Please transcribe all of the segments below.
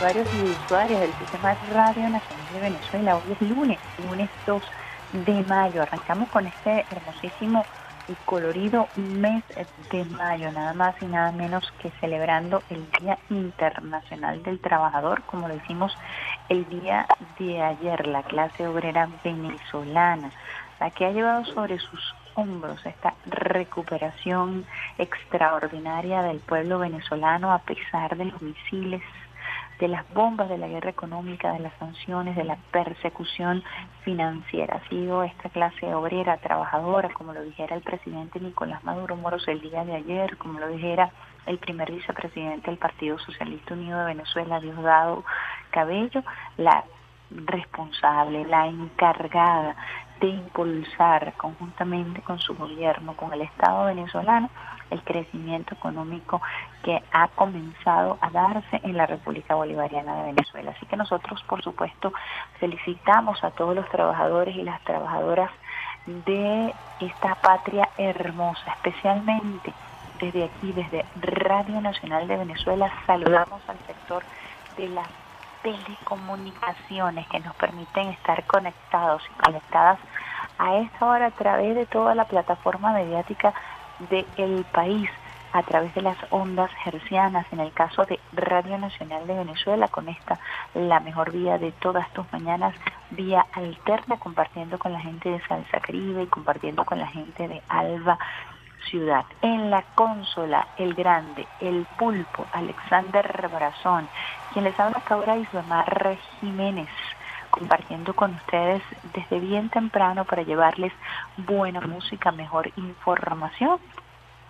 Usuarios y usuarias del Sistema Radio Nacional de Venezuela. Hoy es lunes, lunes 2 de mayo. Arrancamos con este hermosísimo y colorido mes de mayo, nada más y nada menos que celebrando el Día Internacional del Trabajador, como lo hicimos el día de ayer, la clase obrera venezolana, la que ha llevado sobre sus hombros esta recuperación extraordinaria del pueblo venezolano a pesar de los misiles, de las bombas de la guerra económica, de las sanciones, de la persecución financiera. Ha sido esta clase obrera, trabajadora, como lo dijera el presidente Nicolás Maduro Moros el día de ayer, como lo dijera el primer vicepresidente del Partido Socialista Unido de Venezuela, Diosdado Cabello, la responsable, la encargada de impulsar conjuntamente con su gobierno, con el Estado venezolano, el crecimiento económico que ha comenzado a darse en la República Bolivariana de Venezuela. Así que nosotros, por supuesto, felicitamos a todos los trabajadores y las trabajadoras de esta patria hermosa, especialmente desde aquí, desde Radio Nacional de Venezuela, saludamos al sector de las telecomunicaciones que nos permiten estar conectados y conectadas a esta hora a través de toda la plataforma mediática del país, a través de las ondas hercianas, en el caso de Radio Nacional de Venezuela, con esta la mejor vía de todas tus mañanas, vía alterna, compartiendo con la gente de Salsa Caribe y compartiendo con la gente de Alba Ciudad. En la consola, el grande, el pulpo, Alexander Brazón, quien les habla ahora Isomar Jiménez, compartiendo con ustedes desde bien temprano para llevarles buena música, mejor información.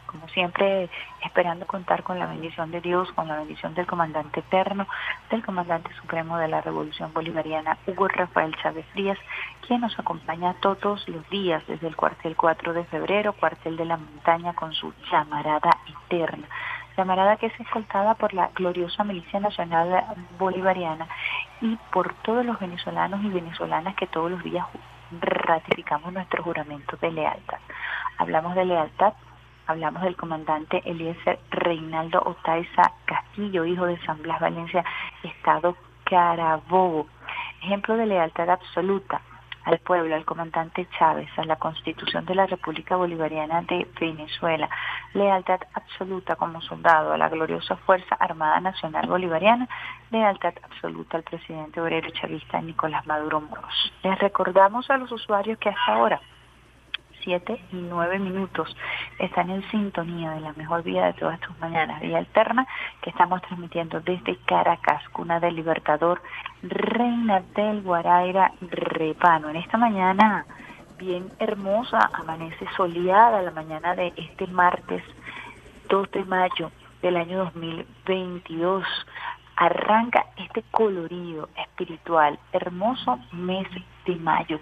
Como siempre, esperando contar con la bendición de Dios, con la bendición del comandante eterno, del comandante supremo de la Revolución Bolivariana, Hugo Rafael Chávez Frías, quien nos acompaña todos los días desde el cuartel 4 de febrero, cuartel de la montaña, con su llamarada eterna llamarada que es escoltada por la gloriosa Milicia Nacional Bolivariana y por todos los venezolanos y venezolanas que todos los días ratificamos nuestro juramento de lealtad. Hablamos de lealtad, hablamos del comandante Eliezer Reinaldo Otaiza Castillo, hijo de San Blas Valencia, Estado Carabobo. Ejemplo de lealtad absoluta, al pueblo, al comandante Chávez, a la Constitución de la República Bolivariana de Venezuela, lealtad absoluta como soldado a la gloriosa Fuerza Armada Nacional Bolivariana, lealtad absoluta al presidente obrero chavista Nicolás Maduro Moros. Les recordamos a los usuarios que hasta ahora 7 y 9 minutos. Están en sintonía de la mejor vía de todas tus mañanas, vía alterna, que estamos transmitiendo desde Caracas, cuna del Libertador, Reina del Guaraira, Repano. En esta mañana bien hermosa, amanece soleada la mañana de este martes 2 de mayo del año 2022 arranca este colorido espiritual, hermoso mes de mayo,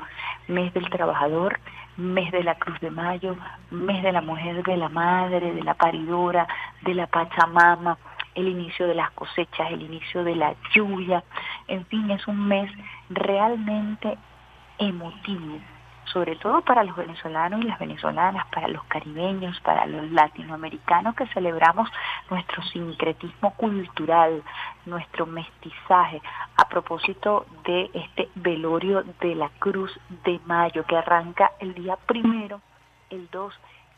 mes del trabajador, mes de la Cruz de Mayo, mes de la mujer, de la madre, de la paridora, de la Pachamama, el inicio de las cosechas, el inicio de la lluvia, en fin, es un mes realmente emotivo, sobre todo para los venezolanos y las venezolanas, para los caribeños, para los latinoamericanos que celebramos nuestro sincretismo cultural, nuestro mestizaje, a propósito de este velorio de la Cruz de Mayo que arranca el día primero, el 2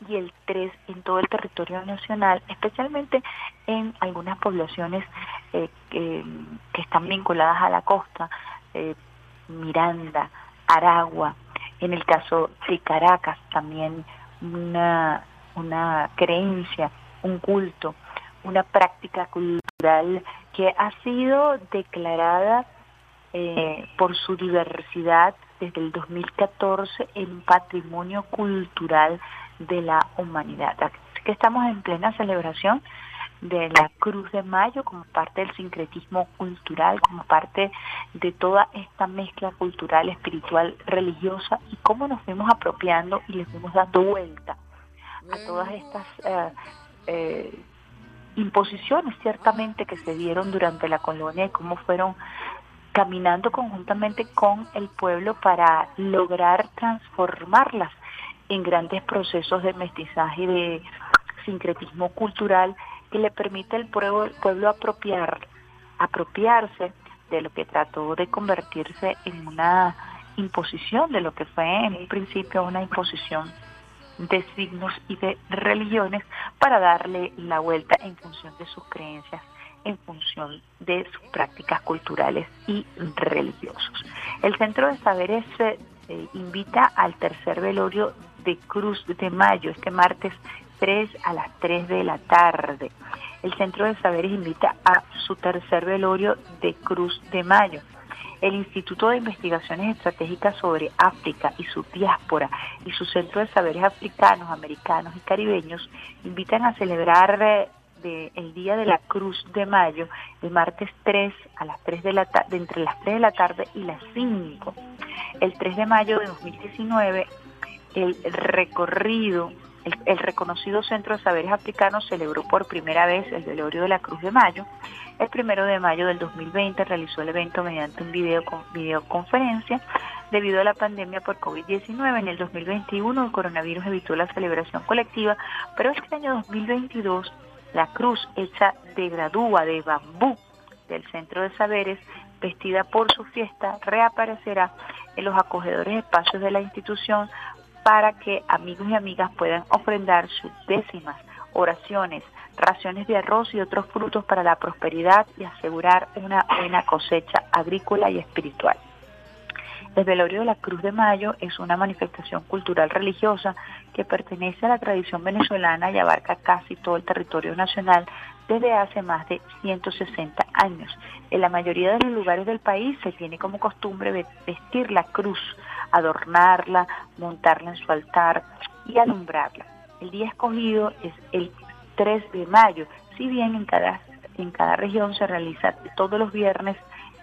y el 3 en todo el territorio nacional, especialmente en algunas poblaciones eh, que, están vinculadas a la costa, eh, Miranda, Aragua, en el caso de Caracas también una, una creencia, un culto, una práctica cultural que ha sido declarada eh, por su diversidad desde el 2014 en patrimonio cultural de la humanidad. Así que estamos en plena celebración de la Cruz de Mayo como parte del sincretismo cultural, como parte de toda esta mezcla cultural, espiritual, religiosa y cómo nos fuimos apropiando y le fuimos dando vuelta a todas estas eh, eh, imposiciones ciertamente que se dieron durante la colonia y cómo fueron caminando conjuntamente con el pueblo para lograr transformarlas en grandes procesos de mestizaje y de sincretismo cultural que le permite al pueblo, pueblo apropiar, apropiarse de lo que trató de convertirse en una imposición, de lo que fue en un principio una imposición de signos y de religiones para darle la vuelta en función de sus creencias en función de sus prácticas culturales y religiosos. El Centro de Saberes eh, invita al tercer velorio de Cruz de Mayo este martes 3 a las 3 de la tarde. El Centro de Saberes invita a su tercer velorio de Cruz de Mayo. El Instituto de Investigaciones Estratégicas sobre África y su diáspora y su Centro de Saberes Africanos, Americanos y Caribeños invitan a celebrar eh, el Día de la Cruz de Mayo, el martes 3 a las 3 de la tarde, entre las 3 de la tarde y las 5. El 3 de mayo de 2019, el recorrido, el, reconocido Centro de Saberes Africanos celebró por primera vez el velorio de la Cruz de Mayo. El primero de mayo del 2020 realizó el evento mediante un video con videoconferencia. Debido a la pandemia por COVID-19, en el 2021 el coronavirus evitó la celebración colectiva, pero este año 2022 la cruz hecha de gradúa de bambú del Centro de Saberes, vestida por su fiesta, reaparecerá en los acogedores espacios de la institución para que amigos y amigas puedan ofrendar sus décimas, oraciones, raciones de arroz y otros frutos para la prosperidad y asegurar una buena cosecha agrícola y espiritual. El velorio de la Cruz de Mayo es una manifestación cultural religiosa que pertenece a la tradición venezolana y abarca casi todo el territorio nacional desde hace más de 160 años. En la mayoría de los lugares del país se tiene como costumbre vestir la cruz, adornarla, montarla en su altar y alumbrarla. El día escogido es el 3 de mayo, si bien en cada, en cada región se realiza todos los viernes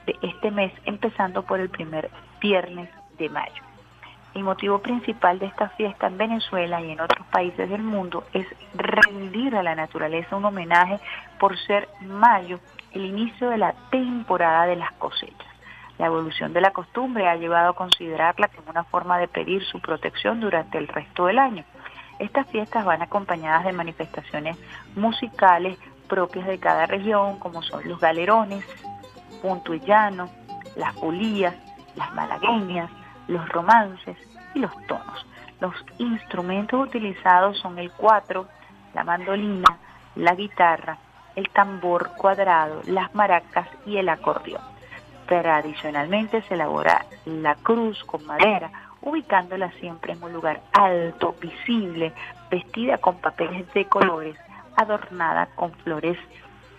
de este mes, empezando por el primer viernes de mayo. El motivo principal de esta fiesta en Venezuela y en otros países del mundo es rendir a la naturaleza un homenaje por ser mayo el inicio de la temporada de las cosechas. La evolución de la costumbre ha llevado a considerarla como una forma de pedir su protección durante el resto del año. Estas fiestas van acompañadas de manifestaciones musicales propias de cada región, como son los galerones, punto las pulías, las malagueñas, los romances y los tonos. Los instrumentos utilizados son el cuatro, la mandolina, la guitarra, el tambor cuadrado, las maracas y el acordeón. Tradicionalmente se elabora la cruz con madera, ubicándola siempre en un lugar alto, visible, vestida con papeles de colores, adornada con flores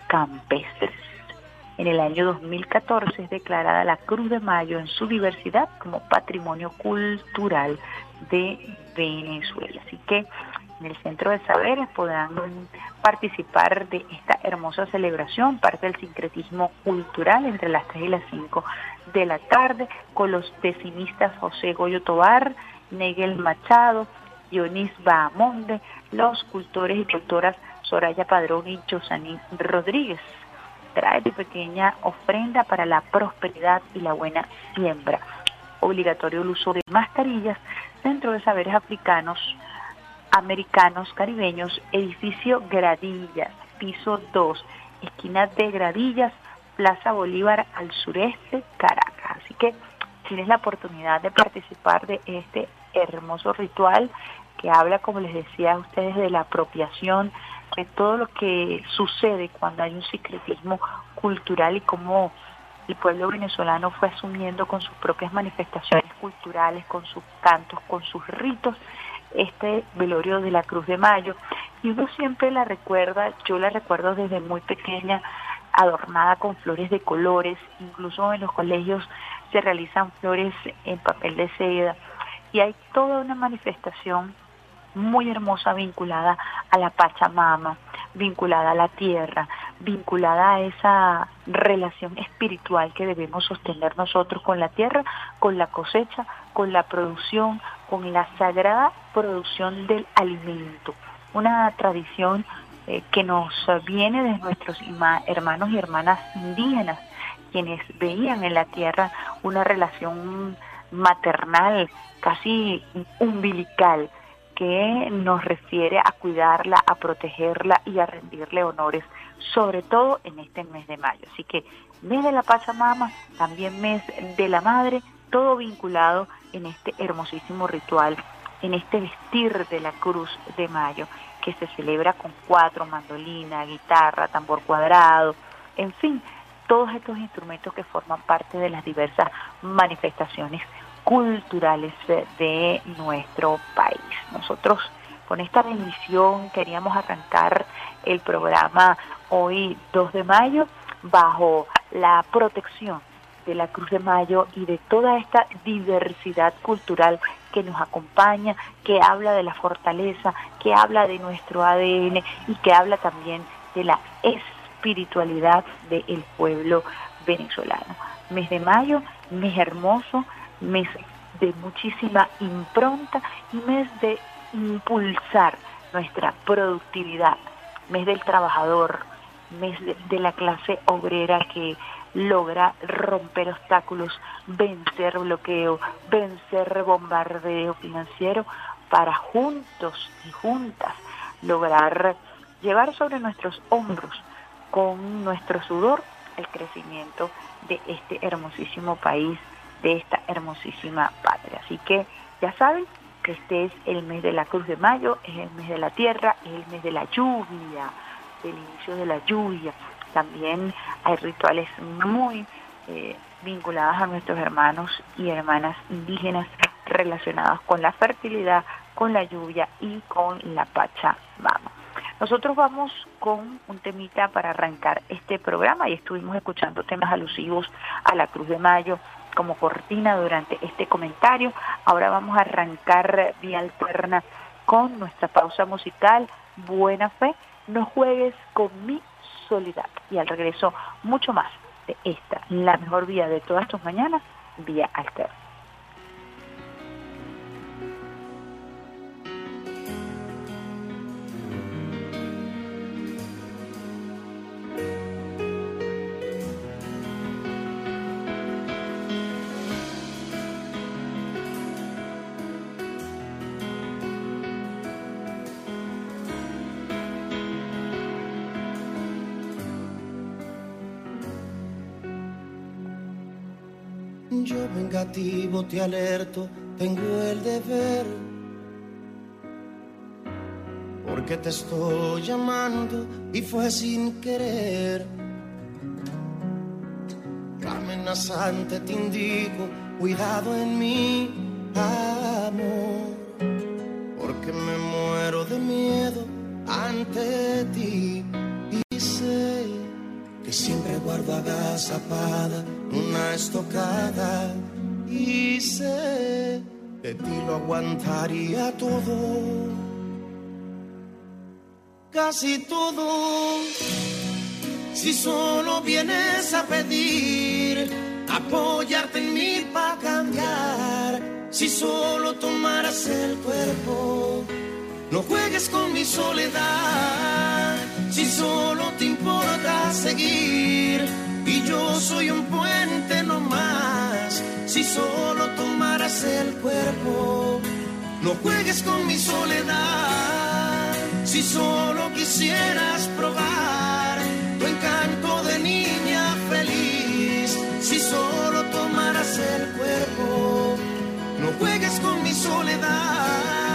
campestres. En el año 2014 es declarada la Cruz de Mayo en su diversidad como patrimonio cultural de Venezuela. Así que en el Centro de Saberes podrán participar de esta hermosa celebración, parte del sincretismo cultural entre las 3 y las 5 de la tarde, con los decimistas José Goyo Tobar, Negel Machado, Dionis Bahamonde, los cultores y cultoras Soraya Padrón y Josaní Rodríguez. Trae tu pequeña ofrenda para la prosperidad y la buena siembra. Obligatorio el uso de mascarillas dentro de saberes africanos, americanos, caribeños, edificio Gradillas, piso 2, esquina de Gradillas, Plaza Bolívar al sureste, Caracas. Así que tienes la oportunidad de participar de este hermoso ritual que habla, como les decía a ustedes, de la apropiación de todo lo que sucede cuando hay un secretismo cultural y cómo el pueblo venezolano fue asumiendo con sus propias manifestaciones culturales, con sus cantos, con sus ritos, este velorio de la Cruz de Mayo. Y uno siempre la recuerda, yo la recuerdo desde muy pequeña, adornada con flores de colores, incluso en los colegios se realizan flores en papel de seda y hay toda una manifestación muy hermosa vinculada a la Pachamama, vinculada a la tierra, vinculada a esa relación espiritual que debemos sostener nosotros con la tierra, con la cosecha, con la producción, con la sagrada producción del alimento. Una tradición eh, que nos viene de nuestros hermanos y hermanas indígenas, quienes veían en la tierra una relación maternal, casi umbilical, que nos refiere a cuidarla, a protegerla y a rendirle honores, sobre todo en este mes de mayo. Así que mes de la Pachamama, también mes de la Madre, todo vinculado en este hermosísimo ritual, en este vestir de la Cruz de Mayo que se celebra con cuatro, mandolina, guitarra, tambor cuadrado, en fin, todos estos instrumentos que forman parte de las diversas manifestaciones culturales de nuestro país. Nosotros con esta bendición queríamos arrancar el programa hoy 2 de mayo bajo la protección de la Cruz de Mayo y de toda esta diversidad cultural que nos acompaña, que habla de la fortaleza, que habla de nuestro ADN y que habla también de la espiritualidad del pueblo venezolano. Mes de mayo, mes hermoso, mes de muchísima impronta y mes de impulsar nuestra productividad, mes del trabajador, mes de, la clase obrera que logra romper obstáculos, vencer bloqueo, vencer bombardeo financiero para juntos y juntas lograr llevar sobre nuestros hombros con nuestro sudor el crecimiento de este hermosísimo país, de esta hermosísima patria. Así que ya saben que este es el mes de la Cruz de Mayo, es el mes de la tierra, es el mes de la lluvia, del inicio de la lluvia. También hay rituales muy eh, vinculados a nuestros hermanos y hermanas indígenas relacionados con la fertilidad, con la lluvia y con la Pachamama. Nosotros vamos con un temita para arrancar este programa y estuvimos escuchando temas alusivos a la Cruz de Mayo como cortina durante este comentario. Ahora vamos a arrancar vía alterna con nuestra pausa musical Buena Fe. No juegues con mi soledad. Y al regreso mucho más de esta, la mejor vía de todas tus mañanas, vía alterna. Yo vengativo te alerto, tengo el deber. Porque te estoy llamando y fue sin querer. Amenazante te indico, cuidado en mí, amor. Porque me muero de miedo ante ti y sé que siempre guardo agazapada estocada y sé de ti lo aguantaría todo, casi todo. Si solo vienes a pedir apoyarte en mí para cambiar, si solo tomaras el cuerpo No juegues con mi soledad, si solo te importa seguir. Y yo soy un puente solo tomaras el cuerpo. No juegues con mi soledad, si solo quisieras probar tu encanto de niña feliz. Si solo tomaras el cuerpo, no juegues con mi soledad.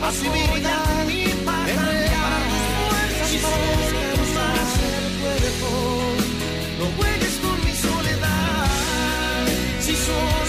Posibilidad para cambiar si solo usas el cuerpo no juegues con mi soledad. Si solo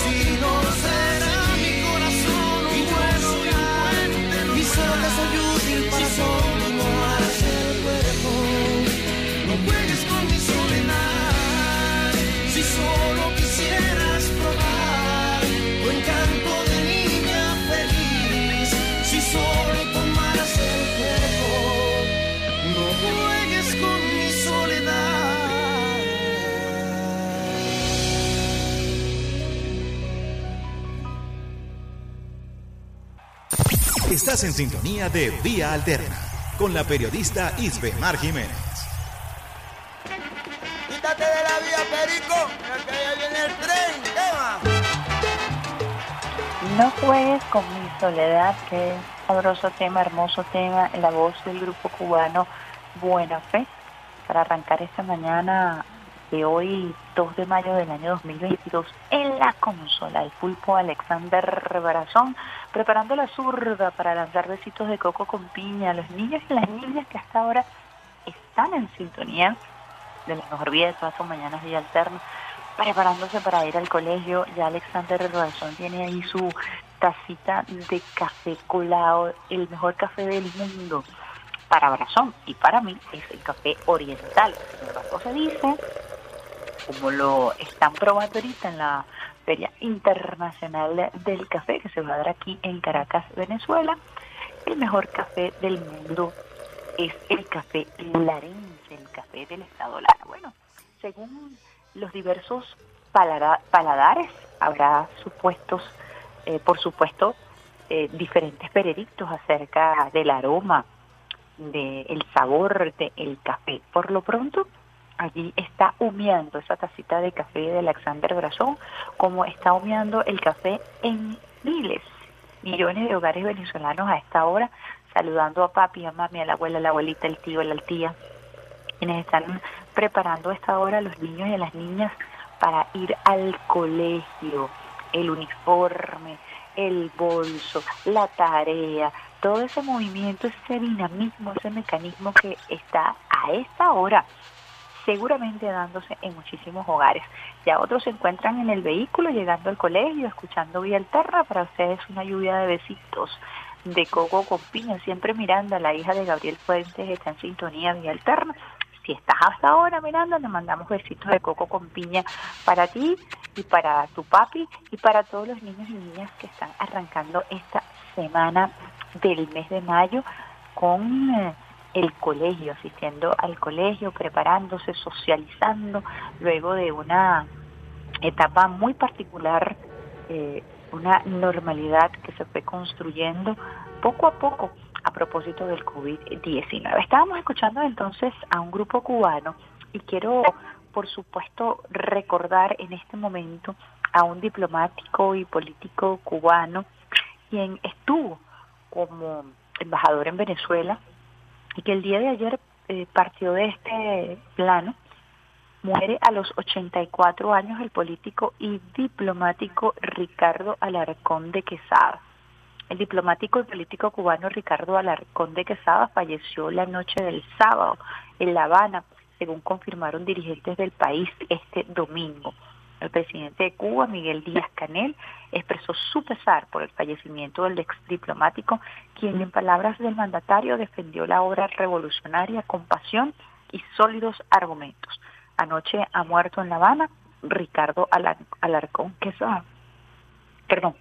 Estás en sintonía de Vía Alterna con la periodista Isbemar Jiménez. Quítate de la vía, Perico, mira que ya viene el tren, ¿qué más? No juegues con mi soledad, que es sabroso tema, hermoso tema, en la voz del grupo cubano Buena Fe, para arrancar esta mañana de hoy, 2 de mayo del año 2022, en la consola, el pulpo Alexander Barazón, preparando la zurda para lanzar besitos de coco con piña los niños y las niñas que hasta ahora están en sintonía de la mejor vida de todas sus mañanas día alterno, preparándose para ir al colegio. Ya Alexander Barazón tiene ahí su tacita de café colado, el mejor café del mundo. Para Brazón y para mí es el café oriental. Sin embargo, se dice, como lo están probando ahorita en la Feria Internacional del Café que se va a dar aquí en Caracas, Venezuela, el mejor café del mundo es el café larense, el café del estado Lara. Bueno, según los diversos palada- paladares, habrá supuestos, eh, por supuesto, eh, diferentes veredictos acerca del aroma, del sabor del café. Por lo pronto, allí está humeando esa tacita de café de Alexander Brazón, como está humeando el café en miles, millones de hogares venezolanos a esta hora, saludando a papi, a mami, a la abuela, a la abuelita, el tío, la tía, quienes están preparando a esta hora a los niños y a las niñas para ir al colegio, el uniforme, el bolso, la tarea, todo ese movimiento, ese dinamismo, ese mecanismo que está a esta hora seguramente dándose en muchísimos hogares. Ya otros se encuentran en el vehículo llegando al colegio, escuchando Vía Alterna, para ustedes una lluvia de besitos de coco con piña, siempre Miranda, la hija de Gabriel Fuentes, está en sintonía Vía Alterna. Si estás hasta ahora, Miranda, le mandamos besitos de coco con piña para ti y para tu papi y para todos los niños y niñas que están arrancando esta semana del mes de mayo con eh, el colegio, asistiendo al colegio, preparándose, socializando, luego de una etapa muy particular, eh, una normalidad que se fue construyendo poco a poco a propósito del COVID-19. Estábamos escuchando entonces a un grupo cubano y quiero, por supuesto, recordar en este momento a un diplomático y político cubano quien estuvo como embajador en Venezuela y que el día de ayer eh, partió de este plano. Muere a los 84 años el político y diplomático Ricardo Alarcón de Quesada. El diplomático y político cubano Ricardo Alarcón de Quesada falleció la noche del sábado en La Habana, según confirmaron dirigentes del país este domingo. El presidente de Cuba, Miguel Díaz Canel, expresó su pesar por el fallecimiento del ex diplomático, quien en palabras del mandatario defendió la obra revolucionaria con pasión y sólidos argumentos. Anoche ha muerto en La Habana Ricardo Alarcón Quesada. Perdón,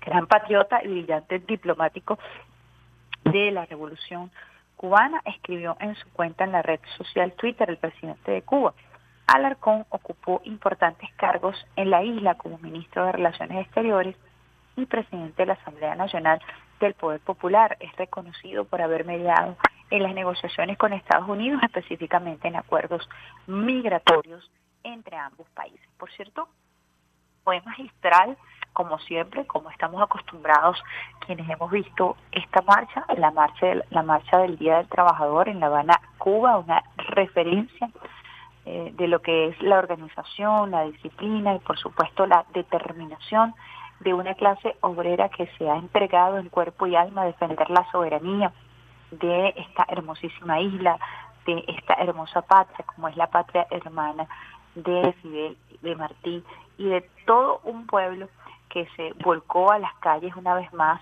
gran patriota y brillante diplomático de la revolución cubana, escribió en su cuenta en la red social Twitter el presidente de Cuba. Alarcón ocupó importantes cargos en la isla como ministro de Relaciones Exteriores y presidente de la Asamblea Nacional del Poder Popular. Es reconocido por haber mediado en las negociaciones con Estados Unidos, específicamente en acuerdos migratorios entre ambos países. Por cierto, fue magistral, como siempre, como estamos acostumbrados quienes hemos visto esta marcha, la marcha, la marcha del Día del Trabajador en La Habana, Cuba, una referencia eh, de lo que es la organización, la disciplina y por supuesto la determinación de una clase obrera que se ha entregado en cuerpo y alma a defender la soberanía de esta hermosísima isla, de esta hermosa patria como es la patria hermana de Fidel, de Martí y de todo un pueblo que se volcó a las calles una vez más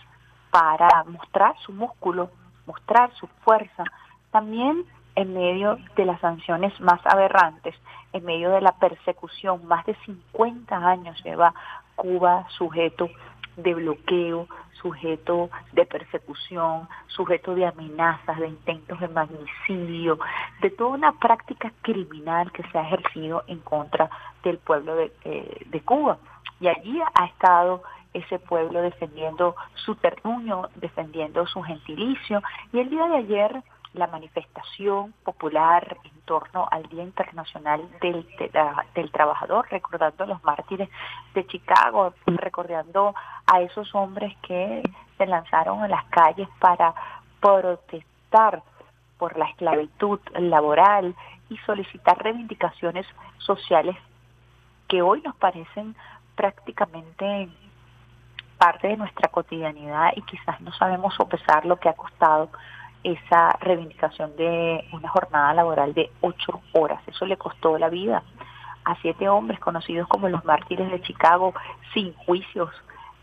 para mostrar su músculo, mostrar su fuerza, también en medio de las sanciones más aberrantes, en medio de la persecución, más de 50 años lleva Cuba sujeto de bloqueo, sujeto de persecución, sujeto de amenazas, de intentos de magnicidio, de toda una práctica criminal que se ha ejercido en contra del pueblo de, eh, de Cuba. Y allí ha estado ese pueblo defendiendo su terruño, defendiendo su gentilicio. Y el día de ayer la manifestación popular en torno al Día Internacional del, del Trabajador, recordando a los mártires de Chicago, recordando a esos hombres que se lanzaron a las calles para protestar por la esclavitud laboral y solicitar reivindicaciones sociales que hoy nos parecen prácticamente parte de nuestra cotidianidad y quizás no sabemos sopesar lo que ha costado esa reivindicación de una jornada laboral de ocho horas. Eso le costó la vida a siete hombres conocidos como los mártires de Chicago sin juicios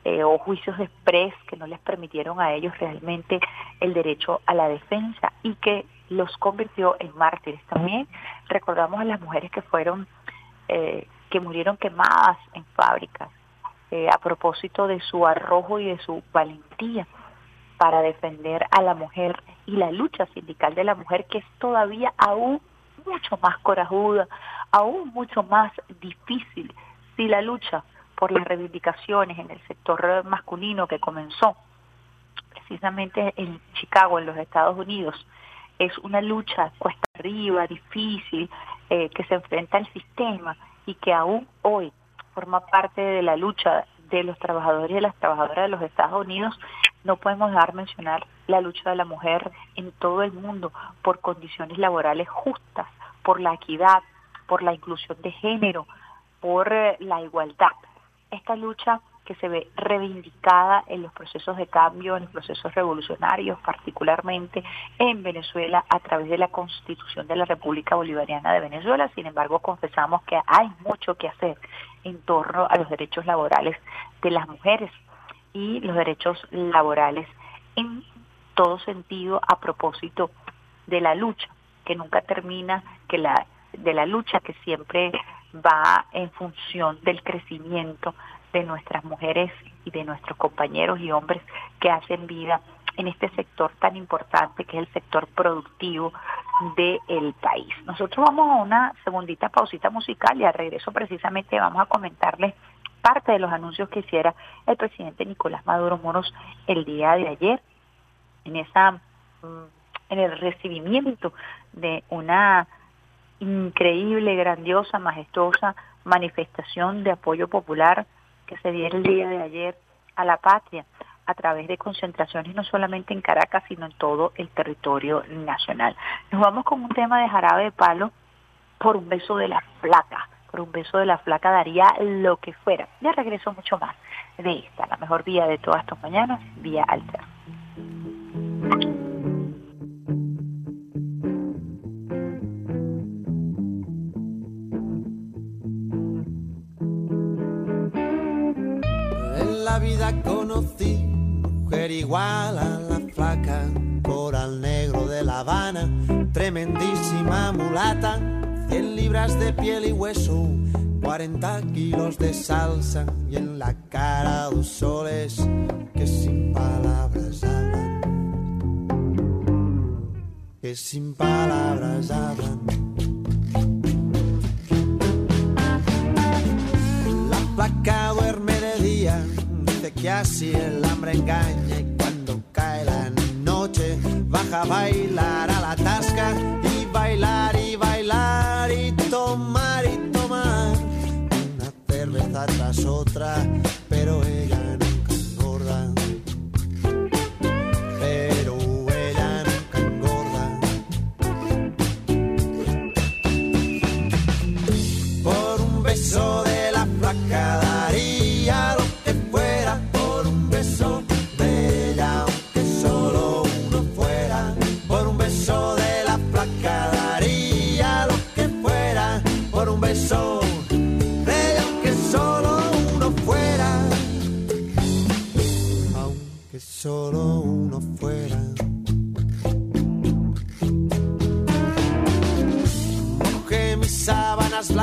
eh, o juicios de express que no les permitieron a ellos realmente el derecho a la defensa y que los convirtió en mártires. También recordamos a las mujeres que fueron, eh, que murieron quemadas en fábricas eh, a propósito de su arrojo y de su valentía para defender a la mujer y la lucha sindical de la mujer que es todavía aún mucho más corajuda, aún mucho más difícil si la lucha por las reivindicaciones en el sector masculino que comenzó precisamente en Chicago, en los Estados Unidos, es una lucha cuesta arriba, difícil, eh, que se enfrenta al sistema y que aún hoy forma parte de la lucha de los trabajadores y las trabajadoras de los Estados Unidos, no podemos dejar mencionar la lucha de la mujer en todo el mundo por condiciones laborales justas, por la equidad, por la inclusión de género, por eh, la igualdad. Esta lucha que se ve reivindicada en los procesos de cambio, en los procesos revolucionarios, particularmente en Venezuela a través de la Constitución de la República Bolivariana de Venezuela. Sin embargo, confesamos que hay mucho que hacer en torno a los derechos laborales de las mujeres y los derechos laborales en todo sentido a propósito de la lucha que nunca termina, que la de la lucha que siempre va en función del crecimiento de nuestras mujeres y de nuestros compañeros y hombres que hacen vida en este sector tan importante que es el sector productivo del país. Nosotros vamos a una segundita pausita musical y al regreso precisamente vamos a comentarles parte de los anuncios que hiciera el presidente Nicolás Maduro Moros el día de ayer en esa mm, en el recibimiento de una increíble, grandiosa, majestuosa manifestación de apoyo popular que se diera el día de ayer a la patria a través de concentraciones no solamente en Caracas, sino en todo el territorio nacional. Nos vamos con un tema de jarabe de palo por un beso de la placa. por un beso de la flaca daría lo que fuera. Ya regreso mucho más de esta, la mejor vía de todas tus mañanas, vía alta. Igual a la flaca, coral negro de La Habana, tremendísima mulata, 100 libras de piel y hueso, 40 kilos de salsa y en la cara dos soles que sin palabras hablan, que sin palabras hablan. La placa duerme de día, dice que así el hambre engaña baja bailar a la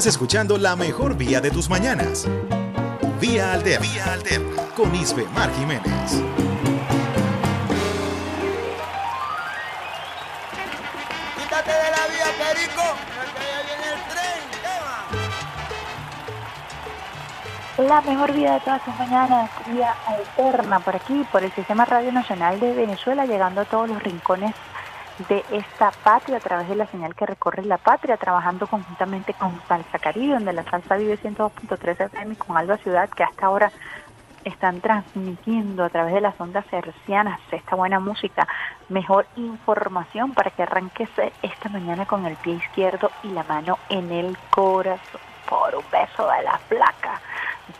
Estás escuchando la mejor vía de tus mañanas. Vía Alterna. Vía Alterna. Con Isbe Mar Jiménez. Quítate de la vía, Perico, porque ya viene el tren. La mejor vida de todas sus mañanas, vía alterna por aquí, por el Sistema Radio Nacional de Venezuela, llegando a todos los rincones de esta patria a través de la señal que recorre la patria, trabajando conjuntamente con Salsa Caribe, donde la salsa vive 102.3 FM y con Alba Ciudad, que hasta ahora están transmitiendo a través de las ondas hercianas esta buena música, mejor información para que arranques esta mañana con el pie izquierdo y la mano en el corazón. Por un beso de la placa.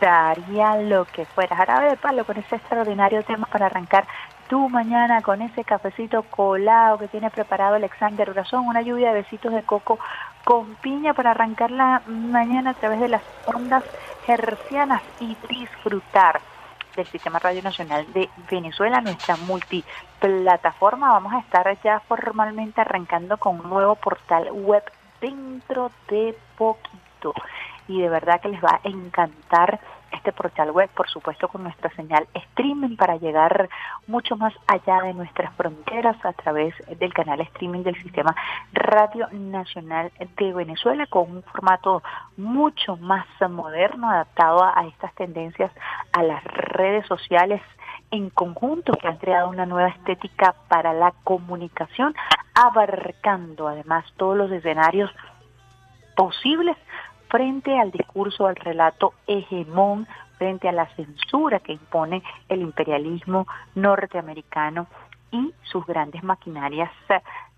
Daría lo que fuera. Jarabe de palo con ese extraordinario tema para arrancar tu mañana con ese cafecito colado que tiene preparado Alexander Brazón, una lluvia de besitos de coco con piña para arrancar la mañana a través de las ondas hercianas y disfrutar del Sistema Radio Nacional de Venezuela, nuestra multiplataforma. Vamos a estar ya formalmente arrancando con un nuevo portal web dentro de poquito y de verdad que les va a encantar este portal web, por supuesto con nuestra señal streaming para llegar mucho más allá de nuestras fronteras a través del canal streaming del Sistema Radio Nacional de Venezuela con un formato mucho más moderno, adaptado a, estas tendencias a las redes sociales en conjunto que han creado una nueva estética para la comunicación, abarcando además todos los escenarios posibles frente al discurso, al relato hegemón, frente a la censura que impone el imperialismo norteamericano y sus grandes maquinarias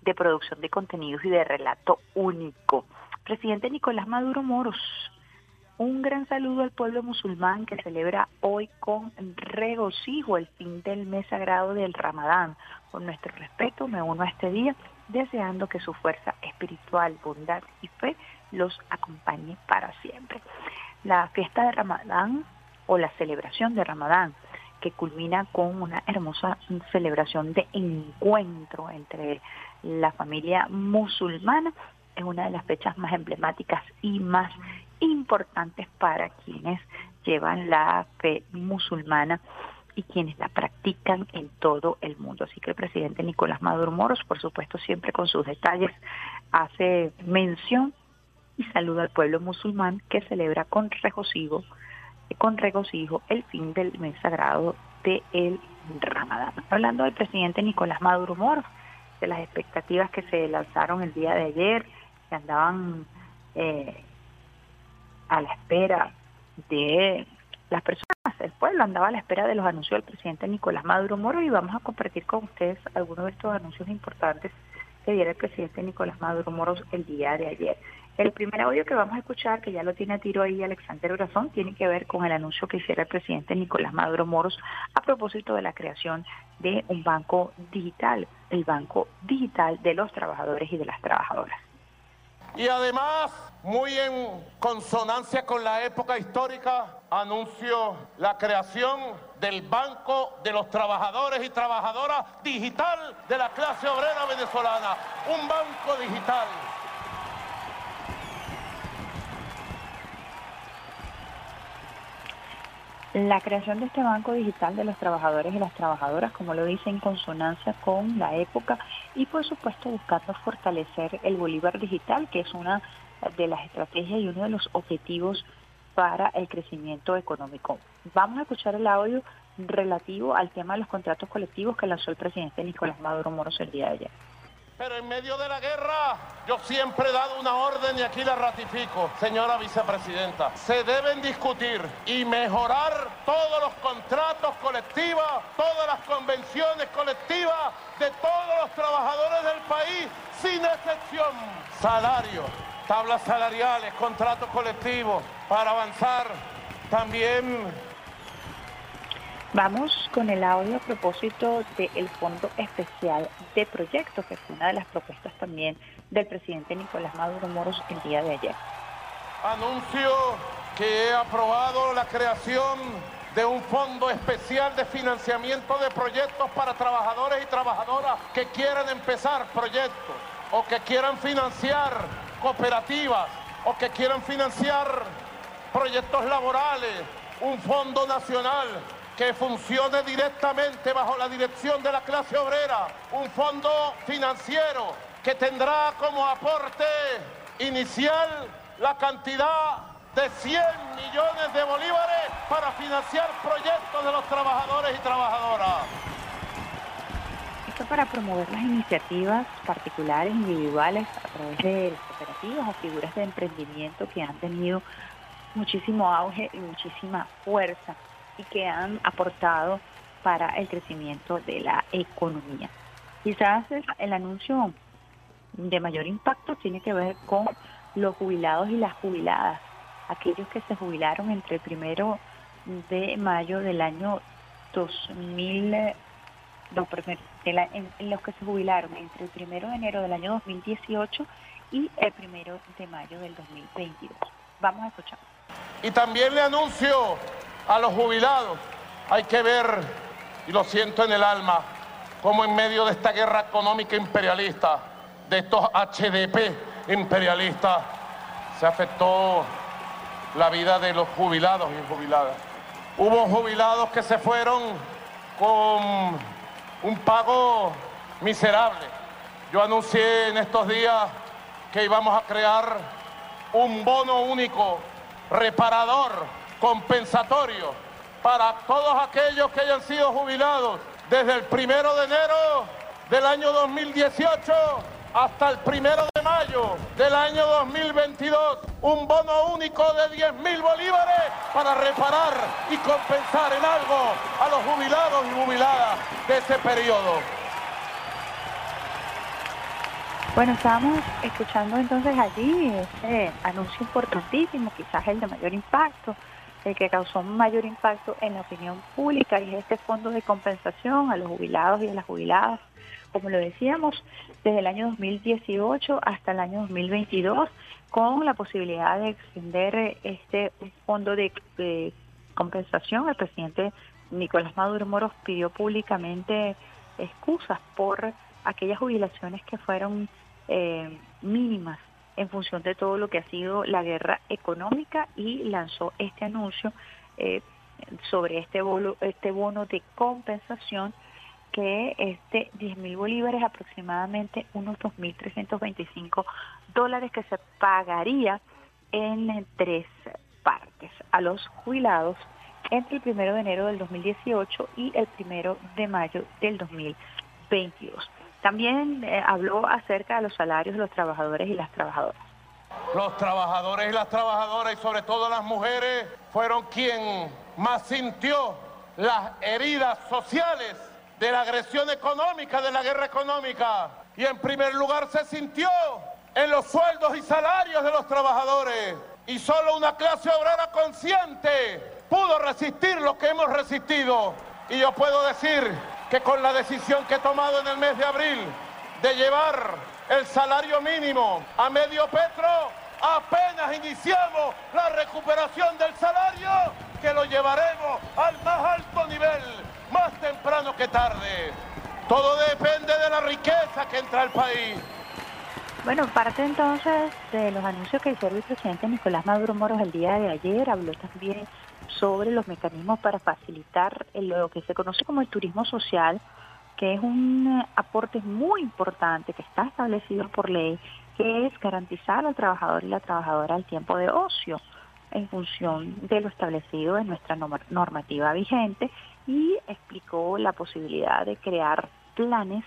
de producción de contenidos y de relato único. Presidente Nicolás Maduro Moros, un gran saludo al pueblo musulmán que celebra hoy con regocijo el fin del mes sagrado del Ramadán. Con nuestro respeto me uno a este día deseando que su fuerza espiritual, bondad y fe los acompañe para siempre. La fiesta de Ramadán o la celebración de Ramadán, que culmina con una hermosa celebración de encuentro entre la familia musulmana, es una de las fechas más emblemáticas y más importantes para quienes llevan la fe musulmana y quienes la practican en todo el mundo. Así que el presidente Nicolás Maduro Moros, por supuesto, siempre con sus detalles, hace mención y saluda al pueblo musulmán que celebra con regocijo, con regocijo el fin del mes sagrado de el Ramadán. Hablando del presidente Nicolás Maduro Moros, de las expectativas que se lanzaron el día de ayer, que andaban eh, a la espera de las personas, el pueblo andaba a la espera de los anuncios del presidente Nicolás Maduro Moro y vamos a compartir con ustedes algunos de estos anuncios importantes que diera el presidente Nicolás Maduro Moros el día de ayer. El primer audio que vamos a escuchar, que ya lo tiene a tiro ahí Alexander Brazón, tiene que ver con el anuncio que hiciera el presidente Nicolás Maduro Moros a propósito de la creación de un banco digital, el Banco Digital de los Trabajadores y de las Trabajadoras. Y además, muy en consonancia con la época histórica, anuncio la creación del Banco de los Trabajadores y Trabajadoras Digital de la clase obrera venezolana. Un banco digital La creación de este banco digital de los trabajadores y las trabajadoras, como lo dice, en consonancia con la época y por supuesto buscando fortalecer el Bolívar digital, que es una de las estrategias y uno de los objetivos para el crecimiento económico. Vamos a escuchar el audio relativo al tema de los contratos colectivos que lanzó el presidente Nicolás Maduro Moros el día de ayer. Pero en medio de la guerra yo siempre he dado una orden y aquí la ratifico, señora vicepresidenta. Se deben discutir y mejorar todos los contratos colectivos, todas las convenciones colectivas de todos los trabajadores del país, sin excepción. Salario, tablas salariales, contratos colectivos, para avanzar también Vamos con el audio a propósito del Fondo Especial de Proyectos, que fue una de las propuestas también del presidente Nicolás Maduro Moros el día de ayer. Anuncio que he aprobado la creación de un fondo especial de financiamiento de proyectos para trabajadores y trabajadoras que quieran empezar proyectos o que quieran financiar cooperativas o que quieran financiar proyectos laborales, un fondo nacional que funcione directamente bajo la dirección de la clase obrera, un fondo financiero que tendrá como aporte inicial la cantidad de 100 millones de bolívares para financiar proyectos de los trabajadores y trabajadoras. Esto para promover las iniciativas particulares, individuales, a través de las cooperativas o figuras de emprendimiento que han tenido muchísimo auge y muchísima fuerza y que han aportado para el crecimiento de la economía. Quizás el anuncio de mayor impacto tiene que ver con los jubilados y las jubiladas aquellos que se jubilaron entre el primero de mayo del año 2000, no, en, los que se jubilaron entre el primero de enero del año 2018 y el primero de mayo del 2022. Vamos a escuchar. Y también le anuncio a los jubilados, hay que ver, y lo siento en el alma, como en medio de esta guerra económica imperialista, de estos HDP imperialistas, se afectó la vida de los jubilados y jubiladas. Hubo jubilados que se fueron con un pago miserable. Yo anuncié en estos días que íbamos a crear un bono único, reparador, compensatorio, para todos aquellos que hayan sido jubilados desde el primero de enero del año 2018 hasta el primero de mayo del año 2022 un bono único de 10 mil bolívares para reparar y compensar en algo a los jubilados y jubiladas de ese periodo. Bueno, estábamos escuchando entonces allí ese anuncio importantísimo, quizás el de mayor impacto, el que causó mayor impacto en la opinión pública y es este fondo de compensación a los jubilados y a las jubiladas como lo decíamos, desde el año 2018 hasta el año 2022, con la posibilidad de extender este fondo de, compensación. El presidente Nicolás Maduro Moros pidió públicamente excusas por aquellas jubilaciones que fueron eh, mínimas en función de todo lo que ha sido la guerra económica y lanzó este anuncio eh, sobre este, este bono de compensación que es de 10 mil bolívares, aproximadamente unos 2.325 dólares que se pagaría en tres partes a los jubilados entre el primero de enero del 2018 y el primero de mayo del 2022. También eh, habló acerca de los salarios de los trabajadores y las trabajadoras. Los trabajadores y las trabajadoras y sobre todo las mujeres fueron quien más sintió las heridas sociales de la agresión económica, de la guerra económica. Y en primer lugar se sintió en los sueldos y salarios de los trabajadores. Y solo una clase obrera consciente pudo resistir lo que hemos resistido. Y yo puedo decir que con la decisión que he tomado en el mes de abril de llevar el salario mínimo a medio petro, apenas iniciamos la recuperación del salario, que lo llevaremos al más alto nivel más temprano que tarde. Todo depende de la riqueza que entra al país. Bueno, parte entonces de los anuncios que hizo el presidente Nicolás Maduro Moros el día de ayer, habló también sobre los mecanismos para facilitar lo que se conoce como el turismo social, que es un aporte muy importante que está establecido por ley, que es garantizar al trabajador y la trabajadora el tiempo de ocio en función de lo establecido en nuestra normativa vigente y explicó la posibilidad de crear planes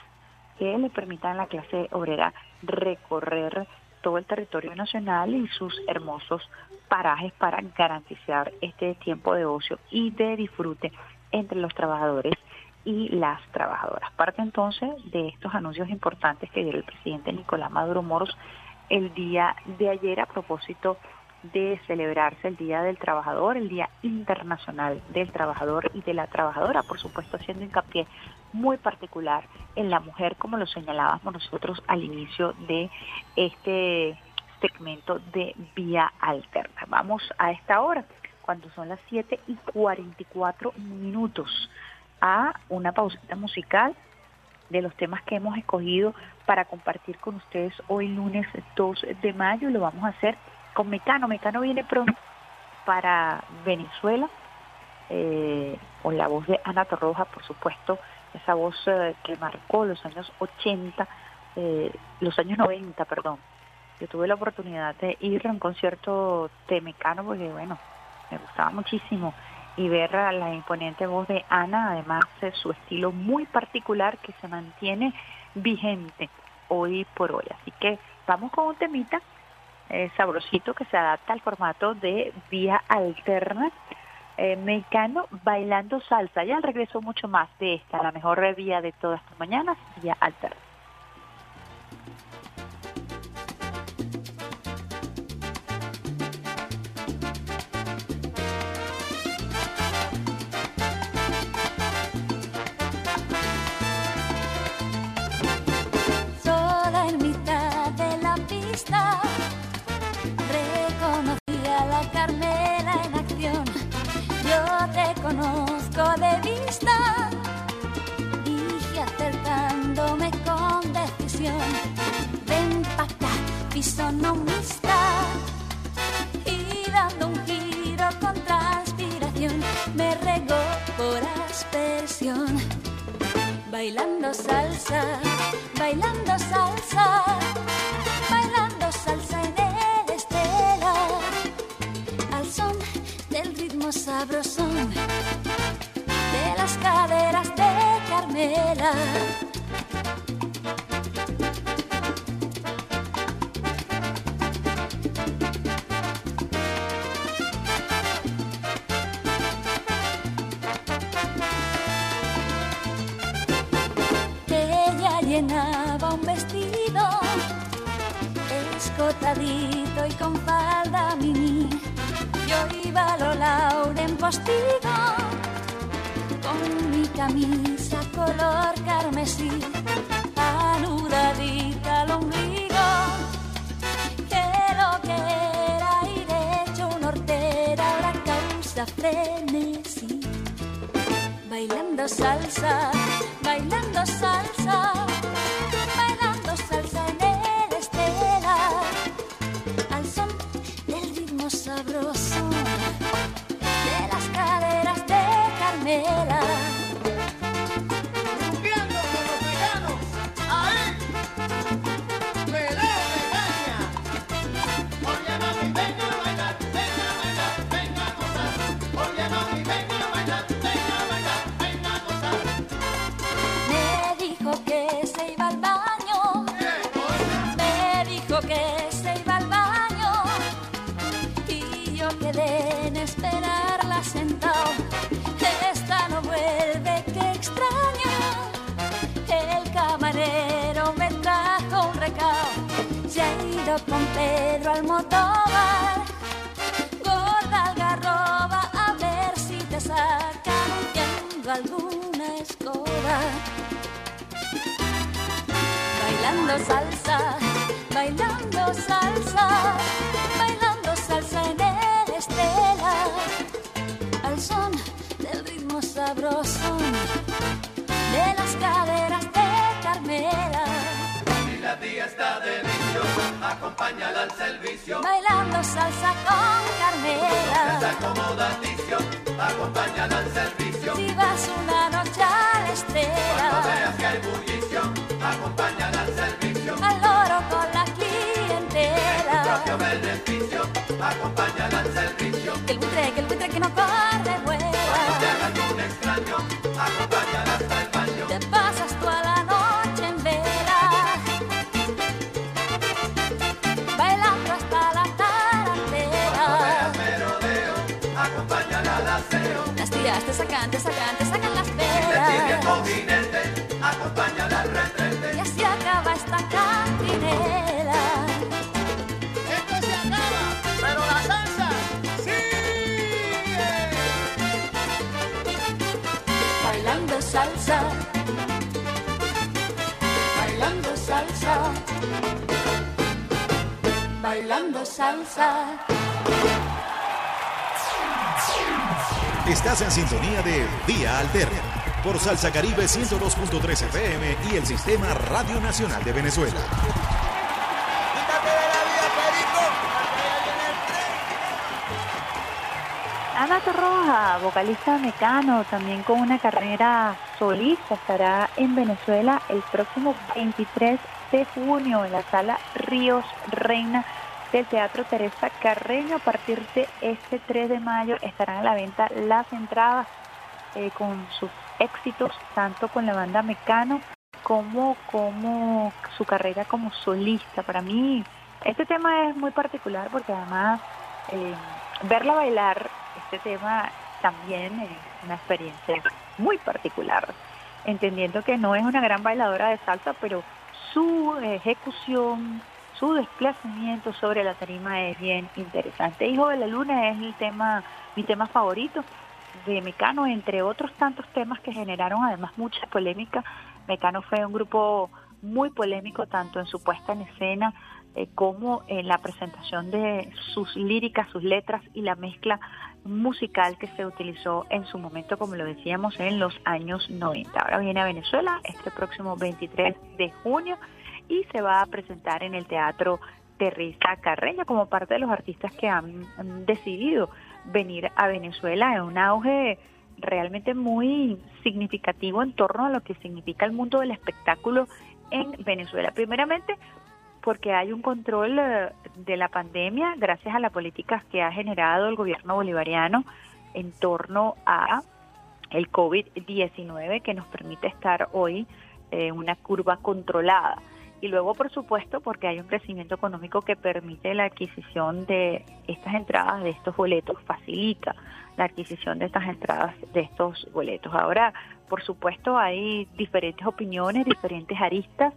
que le permitan a la clase obrera recorrer todo el territorio nacional y sus hermosos parajes para garantizar este tiempo de ocio y de disfrute entre los trabajadores y las trabajadoras. Parte entonces de estos anuncios importantes que dio el presidente Nicolás Maduro Moros el día de ayer a propósito de celebrarse el Día del Trabajador, el Día Internacional del Trabajador y de la Trabajadora, por supuesto haciendo hincapié muy particular en la mujer, como lo señalábamos nosotros al inicio de este segmento de Vía Alterna. Vamos a esta hora, cuando son las 7 y 44 minutos, a una pausita musical de los temas que hemos escogido para compartir con ustedes hoy lunes 2 de mayo. Lo vamos a hacer con Mecano. Mecano viene pronto para Venezuela, eh, con la voz de Ana Torroja, por supuesto, esa voz eh, que marcó los años 80, eh, los años 90, perdón. Yo tuve la oportunidad de ir a un concierto de Mecano porque, bueno, me gustaba muchísimo y ver a la imponente voz de Ana, además de su estilo muy particular que se mantiene vigente hoy por hoy. Así que vamos con un temita eh, sabrosito que se adapta al formato de vía alterna. Eh, mexicano bailando salsa. Ya regreso mucho más de esta, la mejor vía de todas las mañanas, vía alterna. Fisonomista. Y dando un giro con transpiración, me regó por aspersión. Bailando salsa, bailando salsa, bailando salsa en el estela, al son del ritmo sabrosón de las caderas de Carmela. Y con falda mini. Yo iba a lo Lauren postigo con mi camisa color carmesí, anudadita al ombligo, que lo que era ir hecho un hortera ahora causa frenesí. Bailando salsa, bailando salsa, con Pedro al motobar. Gorda algarroba, a ver si te sacan huyendo alguna escoba. Bailando salsa, bailando salsa, bailando salsa en el estela, al son del ritmo sabroso de las caderas de Carmela. Y la tía está de acompáñala al servicio. Bailando salsa con Carmela. Acomodaticio, acompáñala al servicio. Si vas una noche a la Cuando estela, veas que hay bullicio, acompáñala al servicio. al loro con la Tu clientela. propio beneficio, acompáñala bailando salsa. Estás en sintonía de Vía Alterna por Salsa Caribe 102.3 FM y el Sistema Radio Nacional de Venezuela. Ana Torroja, vocalista Mecano, también con una carrera solista, estará en Venezuela el próximo 23 de junio en la sala Ríos Reina del Teatro Teresa Carreño. A partir de este 3 de mayo estarán a la venta las entradas eh, con sus éxitos, tanto con la banda Mecano como, como su carrera como solista. Para mí, este tema es muy particular porque además eh, verla bailar, este tema también es una experiencia muy particular, entendiendo que no es una gran bailadora de salsa, pero su ejecución, su desplazamiento sobre la tarima es bien interesante. Hijo de la Luna es el tema, mi tema favorito de Mecano, entre otros tantos temas que generaron además mucha polémica. Mecano fue un grupo muy polémico tanto en su puesta en escena eh, como en la presentación de sus líricas, sus letras y la mezcla musical que se utilizó en su momento, como lo decíamos, en los años 90. Ahora viene a Venezuela este próximo 23 de junio y se va a presentar en el Teatro Teresa Carreño como parte de los artistas que han, decidido venir a Venezuela en un auge realmente muy significativo en torno a lo que significa el mundo del espectáculo en Venezuela. Primeramente, porque hay un control eh, de la pandemia gracias a las políticas que ha generado el gobierno bolivariano en torno a el COVID-19 que nos permite estar hoy en una curva controlada. Y luego, por supuesto, porque hay un crecimiento económico que permite la adquisición de estas entradas, de estos boletos, facilita la adquisición de estas entradas, de estos boletos. Ahora, por supuesto, hay diferentes opiniones, diferentes aristas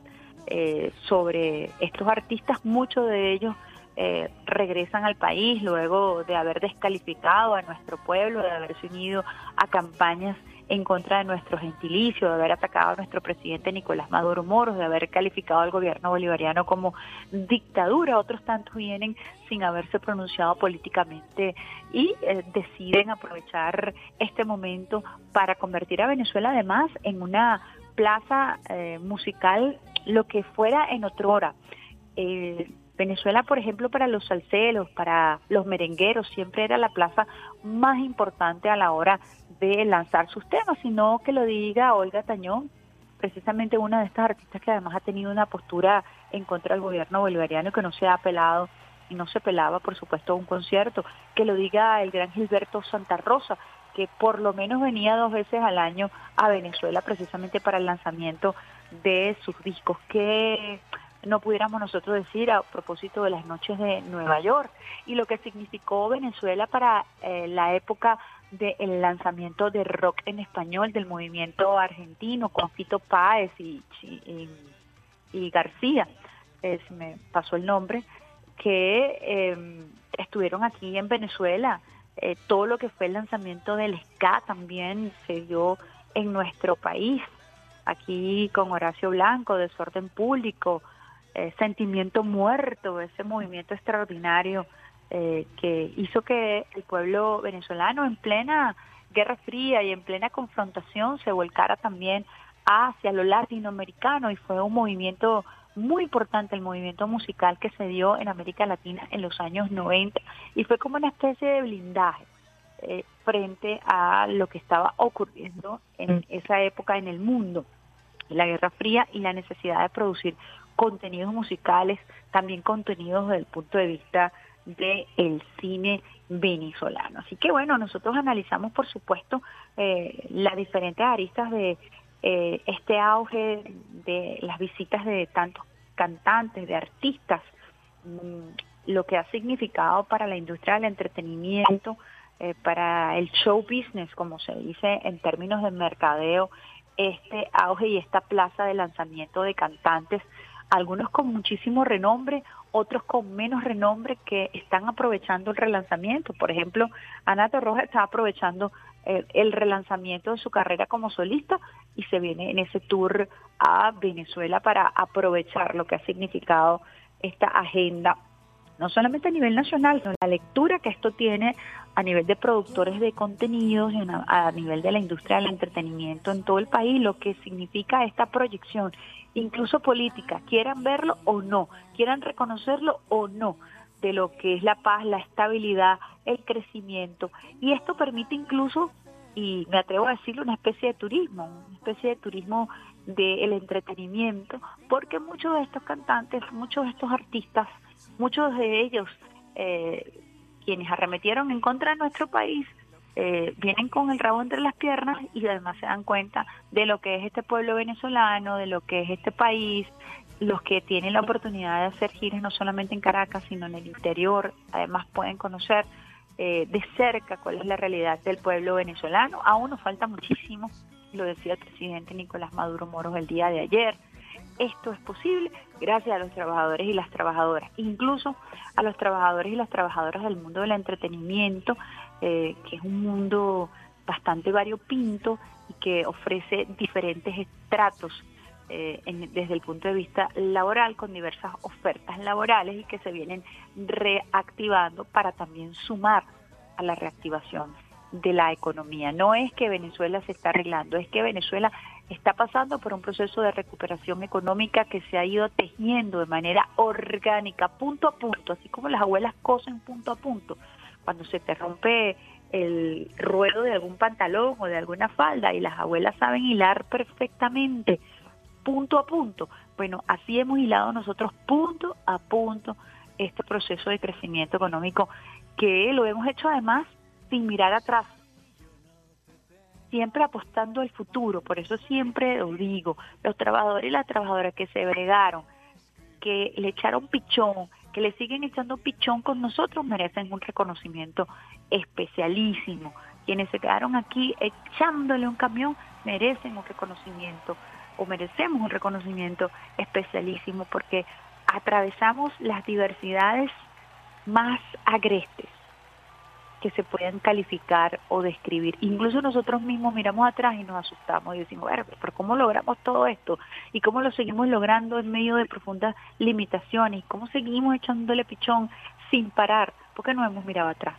eh, sobre estos artistas, muchos de ellos eh, regresan al país luego de haber descalificado a nuestro pueblo, de haberse unido a campañas en contra de nuestro gentilicio, de haber atacado a nuestro presidente Nicolás Maduro Moros, de haber calificado al gobierno bolivariano como dictadura. Otros tantos vienen sin haberse pronunciado políticamente y eh, deciden aprovechar este momento para convertir a Venezuela además en una plaza eh, musical lo que fuera en otro hora. Venezuela, por ejemplo, para los salseros, para los merengueros, siempre era la plaza más importante a la hora de lanzar sus temas, sino que lo diga Olga Tañón, precisamente una de estas artistas que además ha tenido una postura en contra del gobierno bolivariano que no se ha apelado y no se pelaba, por supuesto, a un concierto, que lo diga el gran Gilberto Santa Rosa, que por lo menos venía dos veces al año a Venezuela precisamente para el lanzamiento de sus discos, que no pudiéramos nosotros decir a propósito de las noches de Nueva York y lo que significó Venezuela para eh, la época del lanzamiento de rock en español del movimiento argentino con Fito Páez y, y, García, es me pasó el nombre, que em, estuvieron aquí en Venezuela. Eh, todo lo que fue el lanzamiento del ska también se dio en nuestro país, aquí con Horacio Blanco, Desorden Público, eh, sentimiento muerto, ese movimiento extraordinario eh, que hizo que el pueblo venezolano en plena guerra fría y en plena confrontación se volcara también hacia lo latinoamericano y fue un movimiento muy importante el movimiento musical que se dio en América Latina en los años 90 y fue como una especie de blindaje eh, frente a lo que estaba ocurriendo en esa época en el mundo, la Guerra Fría y la necesidad de producir contenidos musicales, también contenidos desde el punto de vista del el cine venezolano. Así que bueno, nosotros analizamos por supuesto eh, las diferentes aristas de eh, este auge de las visitas de tantos cantantes, de artistas, mm, lo que ha significado para la industria del entretenimiento, eh, para el show business, como se dice en términos de mercadeo, este auge y esta plaza de lanzamiento de cantantes algunos con muchísimo renombre, otros con menos renombre que están aprovechando el relanzamiento. Por ejemplo, Ana Roja está aprovechando eh, el relanzamiento de su carrera como solista y se viene en ese tour a Venezuela para aprovechar lo que ha significado esta agenda no solamente a nivel nacional, sino la lectura que esto tiene a nivel de productores de contenidos, a nivel de la industria del entretenimiento en todo el país, lo que significa esta proyección, incluso política, quieran verlo o no, quieran reconocerlo o no, de lo que es la paz, la estabilidad, el crecimiento. Y esto permite incluso, y me atrevo a decirlo, una especie de turismo, una especie de turismo del entretenimiento, porque muchos de estos cantantes, muchos de estos artistas, muchos de ellos, eh, quienes arremetieron en contra de nuestro país, eh, vienen con el rabo entre las piernas y además se dan cuenta de lo que es este pueblo venezolano, de lo que es este país, los que tienen la oportunidad de hacer giras no solamente en Caracas, sino en el interior, además pueden conocer eh, de cerca cuál es la realidad del pueblo venezolano. Aún nos falta muchísimo, lo decía el presidente Nicolás Maduro Moros el día de ayer, esto es posible gracias a los trabajadores y las trabajadoras, incluso a los trabajadores y las trabajadoras del mundo del entretenimiento, eh, que es un mundo bastante variopinto y que ofrece diferentes estratos eh, desde el punto de vista laboral con diversas ofertas laborales y que se vienen reactivando para también sumar a la reactivación de la economía. No es que Venezuela se está arreglando, es que Venezuela está pasando por un proceso de recuperación económica que se ha ido tejiendo de manera orgánica, punto a punto, así como las abuelas cosen punto a punto. Cuando se te rompe el ruedo de algún pantalón o de alguna falda y las abuelas saben hilar perfectamente punto a punto. Bueno, así hemos hilado nosotros punto a punto este proceso de crecimiento económico que lo hemos hecho además sin mirar atrás, siempre apostando al futuro. Por eso siempre lo digo, los trabajadores y las trabajadoras que se bregaron, que le echaron pichón, que le siguen echando pichón con nosotros, merecen un reconocimiento especialísimo. Quienes se quedaron aquí echándole un camión merecen un reconocimiento o merecemos un reconocimiento especialísimo porque atravesamos las diversidades más agrestes que se pueden calificar o describir. Incluso nosotros mismos miramos atrás y nos asustamos y decimos, bueno, pero ¿cómo logramos todo esto? ¿Y cómo lo seguimos logrando en medio de profundas limitaciones? ¿Y cómo seguimos echándole pichón sin parar? Porque no hemos mirado atrás.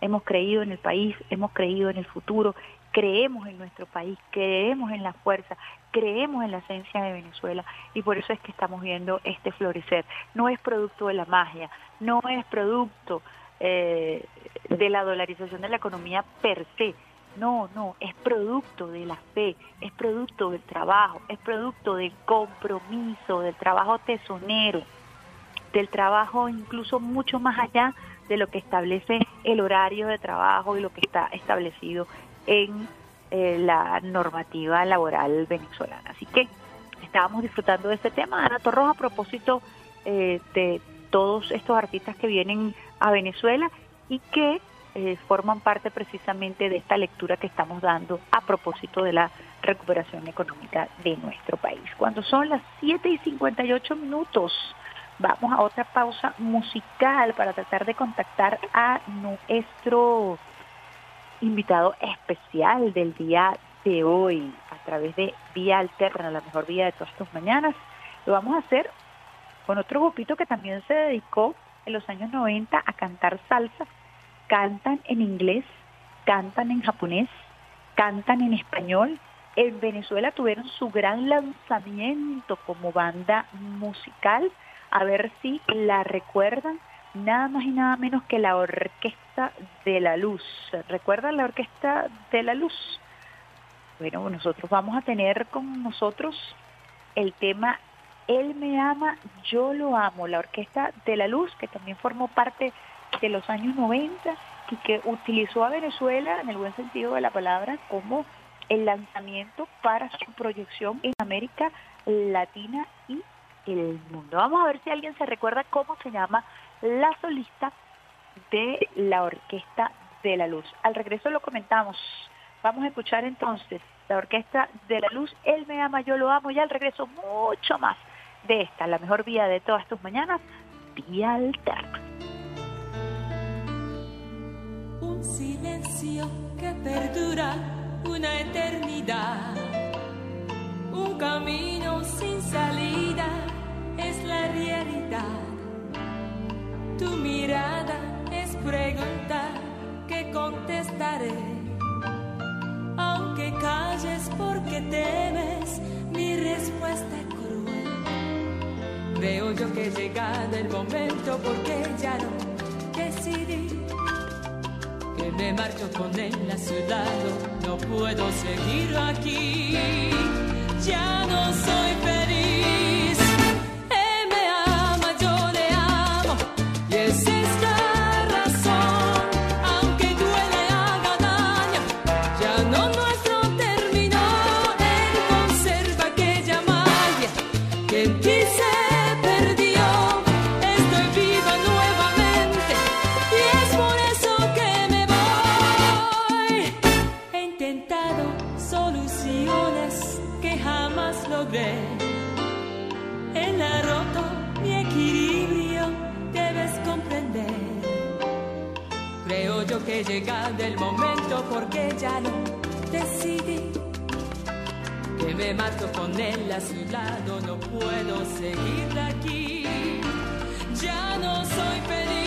Hemos creído en el país, hemos creído en el futuro, creemos en nuestro país, creemos en la fuerza, creemos en la esencia de Venezuela y por eso es que estamos viendo este florecer. No es producto de la magia, no es producto eh, de la dolarización de la economía per se. No, no, es producto de la fe, es producto del trabajo, es producto del compromiso, del trabajo tesonero, del trabajo incluso mucho más allá de lo que establece el horario de trabajo y lo que está establecido en eh, la normativa laboral venezolana. Así que estábamos disfrutando de este tema. Ana Torros, a propósito eh, de todos estos artistas que vienen a Venezuela y que eh, forman parte precisamente de esta lectura que estamos dando a propósito de la recuperación económica de nuestro país. Cuando son las 7 y 58 minutos, vamos a otra pausa musical para tratar de contactar a nuestro invitado especial del día de hoy a través de Vía Alterna, la mejor vía de todas tus mañanas. Lo vamos a hacer con otro grupito que también se dedicó en los años 90 a cantar salsa. Cantan en inglés, cantan en japonés, cantan en español. En Venezuela tuvieron su gran lanzamiento como banda musical. A ver si la recuerdan. Nada más y nada menos que la Orquesta de la Luz. ¿Recuerdan la Orquesta de la Luz? Bueno, nosotros vamos a tener con nosotros el tema él me ama, yo lo amo, la Orquesta de la Luz, que también formó parte de los años 90 y que utilizó a Venezuela, en el buen sentido de la palabra, como el lanzamiento para su proyección en América Latina y el mundo. Vamos a ver si alguien se recuerda cómo se llama la solista de la Orquesta de la Luz. Al regreso lo comentamos. Vamos a escuchar entonces la Orquesta de la Luz, Él me ama, yo lo amo, y al regreso mucho más de esta, la mejor vía de todas tus mañanas, Vía Alterna. Un silencio que perdura una eternidad, un camino sin salida es la realidad. Tu mirada es pregunta que contestaré, aunque calles porque temes mi respuesta Veo yo que llega el momento porque ya no decidí que me marcho con él a su. No puedo seguir aquí, ya no soy feliz. Creo yo que llega el momento porque ya lo decidí. Que me marcho con él a su lado, no puedo seguir aquí. Ya no soy feliz.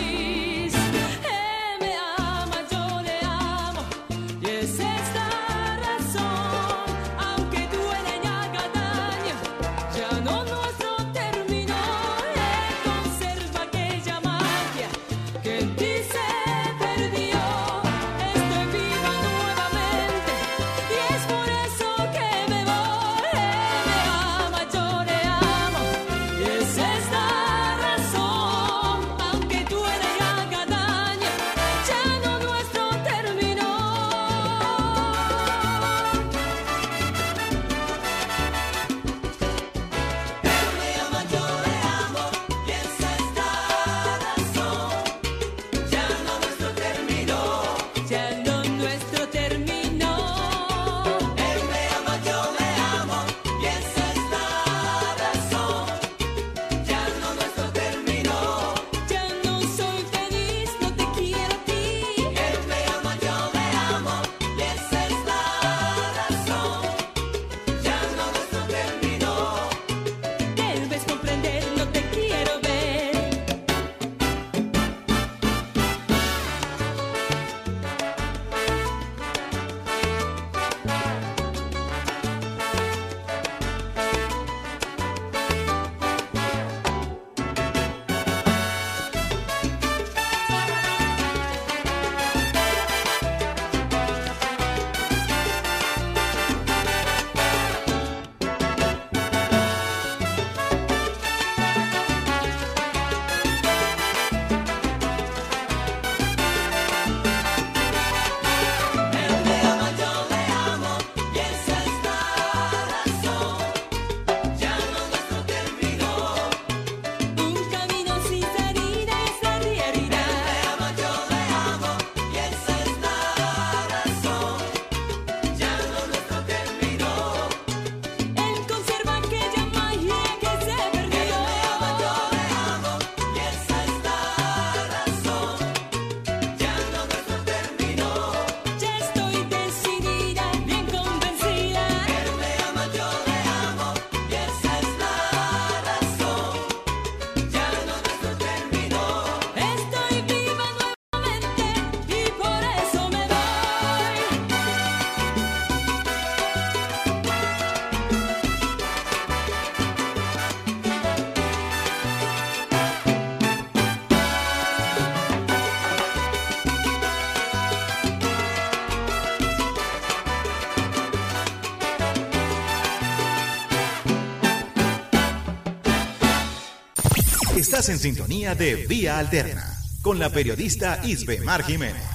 Estás en sintonía de Vía Alterna con la periodista Isbe Mar Jiménez.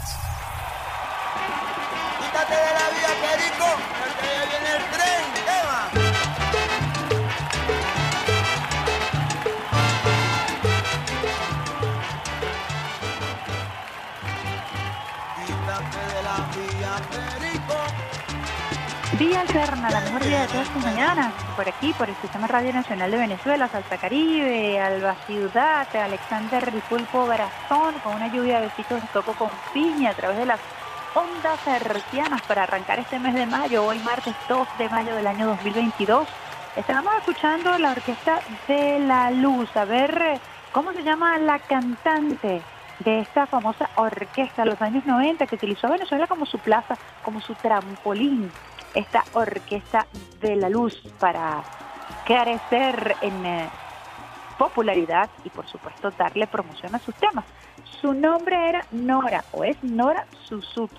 Quítate de la vía, Perico, porque ya viene el tren. ¿Qué va? Quítate de la vía, Perico. Vía Alterna, la mejor vida de todas tus mañanas, por aquí, por el Sistema Radio Nacional de Venezuela, Salta Caribe, Alba Ciudad, Alexander Ripulpo Brazón, con una lluvia de besitos de toco con piña a través de las ondas hercianas para arrancar este mes de mayo, hoy martes 2 de mayo del año 2022. Estábamos escuchando la orquesta de la luz, a ver eh, cómo se llama la cantante de esta famosa orquesta de los años 90 que utilizó Venezuela como su plaza, como su trampolín esta orquesta de la luz para crecer en eh, popularidad y por supuesto darle promoción a sus temas. Su nombre era Nora o es Nora Suzuki.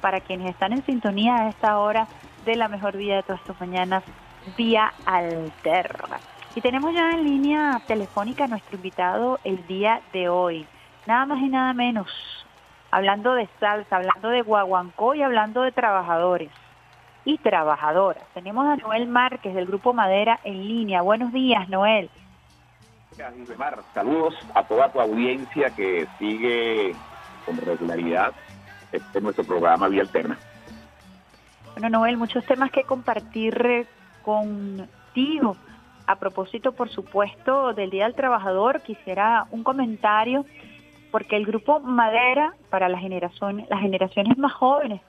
Para quienes están en sintonía a esta hora de la mejor vida de todas tus mañanas, vía alterna. Y tenemos ya en línea telefónica a nuestro invitado el día de hoy. Nada más y nada menos. Hablando de salsa, hablando de guaguancó y hablando de trabajadores y trabajadoras. Tenemos a Noel Márquez del Grupo Madera en línea. Buenos días, Noel. Saludos a toda tu audiencia que sigue con regularidad este nuestro programa Vía Alterna. Bueno, Noel, muchos temas que compartir eh, contigo. A propósito, por supuesto, del Día del Trabajador, quisiera un comentario, porque el Grupo Madera, para la generación, las generaciones más jóvenes,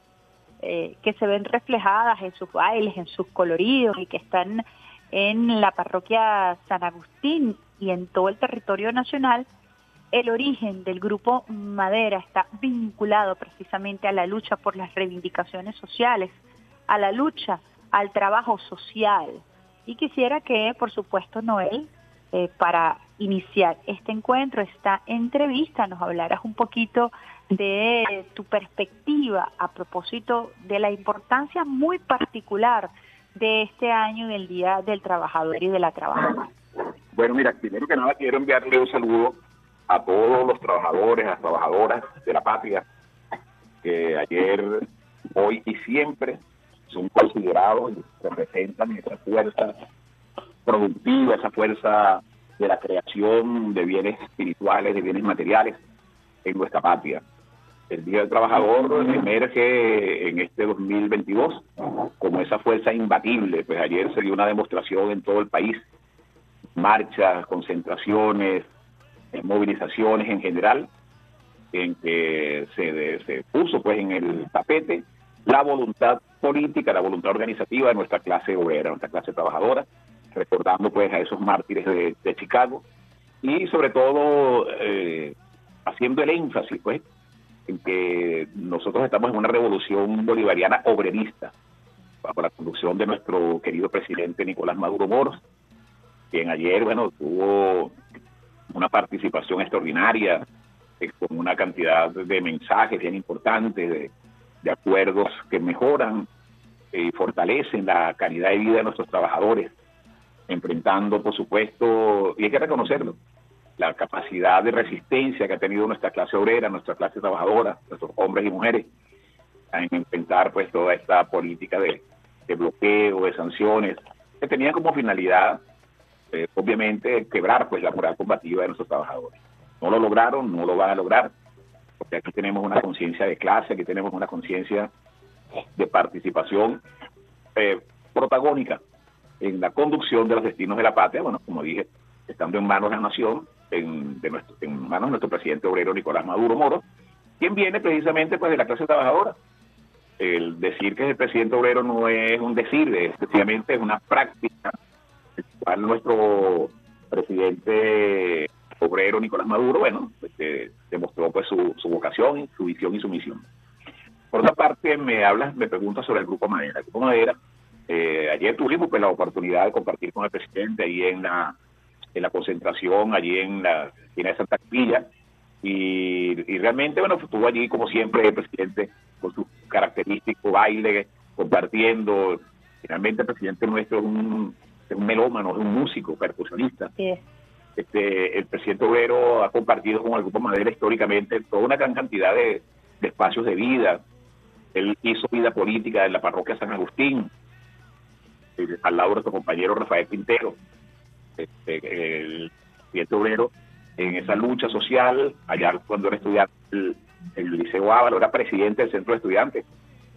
eh, que se ven reflejadas en sus bailes, en sus coloridos y que están en la parroquia San Agustín y en todo el territorio nacional, el origen del grupo Madera está vinculado precisamente a la lucha por las reivindicaciones sociales, a la lucha al trabajo social. Y quisiera que, por supuesto, Noel, eh, para iniciar este encuentro, esta entrevista, nos hablaras un poquito de tu perspectiva a propósito de la importancia muy particular de este año del Día del Trabajador y de la Trabajadora. Bueno, mira, primero que nada quiero enviarle un saludo a todos los trabajadores, a las trabajadoras de la patria, que ayer, hoy y siempre son considerados y representan esa fuerza productiva, esa fuerza de la creación de bienes espirituales, de bienes materiales en nuestra patria. El Día del Trabajador emerge en este 2022 como esa fuerza imbatible. Pues ayer se dio una demostración en todo el país, marchas, concentraciones, eh, movilizaciones en general, en que se, se puso pues en el tapete la voluntad política, la voluntad organizativa de nuestra clase obrera, nuestra clase trabajadora, recordando pues a esos mártires de, de Chicago y sobre todo eh, haciendo el énfasis pues en que nosotros estamos en una revolución bolivariana obrerista bajo la conducción de nuestro querido presidente Nicolás Maduro Moros, quien ayer bueno tuvo una participación extraordinaria eh, con una cantidad de mensajes bien importantes, de, de acuerdos que mejoran y fortalecen la calidad de vida de nuestros trabajadores, enfrentando, por supuesto, y hay que reconocerlo, la capacidad de resistencia que ha tenido nuestra clase obrera, nuestra clase trabajadora, nuestros hombres y mujeres, en enfrentar pues toda esta política de, bloqueo, de sanciones, que tenía como finalidad, eh, obviamente, quebrar pues la moral combativa de nuestros trabajadores. No lo lograron, no lo van a lograr, porque aquí tenemos una conciencia de clase, aquí tenemos una conciencia de participación eh, protagónica en la conducción de los destinos de la patria, bueno, como dije, estando en manos de la nación, en, de nuestro, en manos de nuestro presidente obrero Nicolás Maduro Moro, quien viene precisamente pues de la clase trabajadora. El decir que es el presidente obrero no es un decir, es sencillamente es una práctica, cual nuestro presidente obrero Nicolás Maduro, bueno, pues, eh, demostró pues su, su vocación, su visión y su misión. Por otra parte, me hablas, me preguntas sobre el Grupo Madera. El Grupo Madera, eh, ayer tuvimos pues la oportunidad de compartir con el presidente ahí en la, en la concentración, allí en la esquina de Santa Capilla, y, y realmente, bueno, estuvo allí como siempre el presidente con su característico baile, compartiendo. Finalmente el presidente nuestro es un, es un melómano, es un músico, percusionista. Sí. Este, el presidente Obrero ha compartido con el Grupo Madera históricamente toda una gran cantidad de, de espacios de vida. Él hizo vida política en la parroquia San Agustín, eh, al lado de nuestro compañero Rafael Quintero. Este, el presidente Obrero, en esa lucha social, allá cuando era estudiante el, el Liceo Ávalo, era presidente del centro de estudiantes.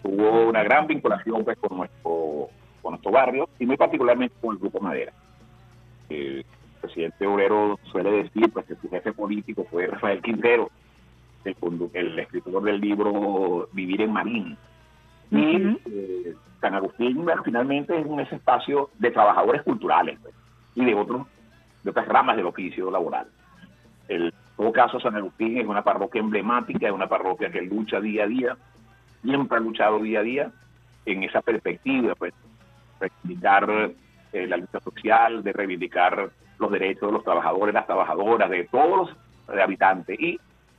Hubo una gran vinculación pues, con, nuestro, con nuestro barrio y muy particularmente con el Grupo Madera. El presidente Obrero suele decir pues, que su jefe político fue Rafael Quintero, el, el escritor del libro Vivir en Marín. Y eh, San Agustín bueno, finalmente es un ese espacio de trabajadores culturales pues, y de otros de otras ramas del oficio laboral. El, en todo caso, San Agustín es una parroquia emblemática, es una parroquia que lucha día a día, siempre ha luchado día a día en esa perspectiva, pues, reivindicar eh, la lucha social, de reivindicar los derechos de los trabajadores, las trabajadoras, de todos los eh, habitantes. Y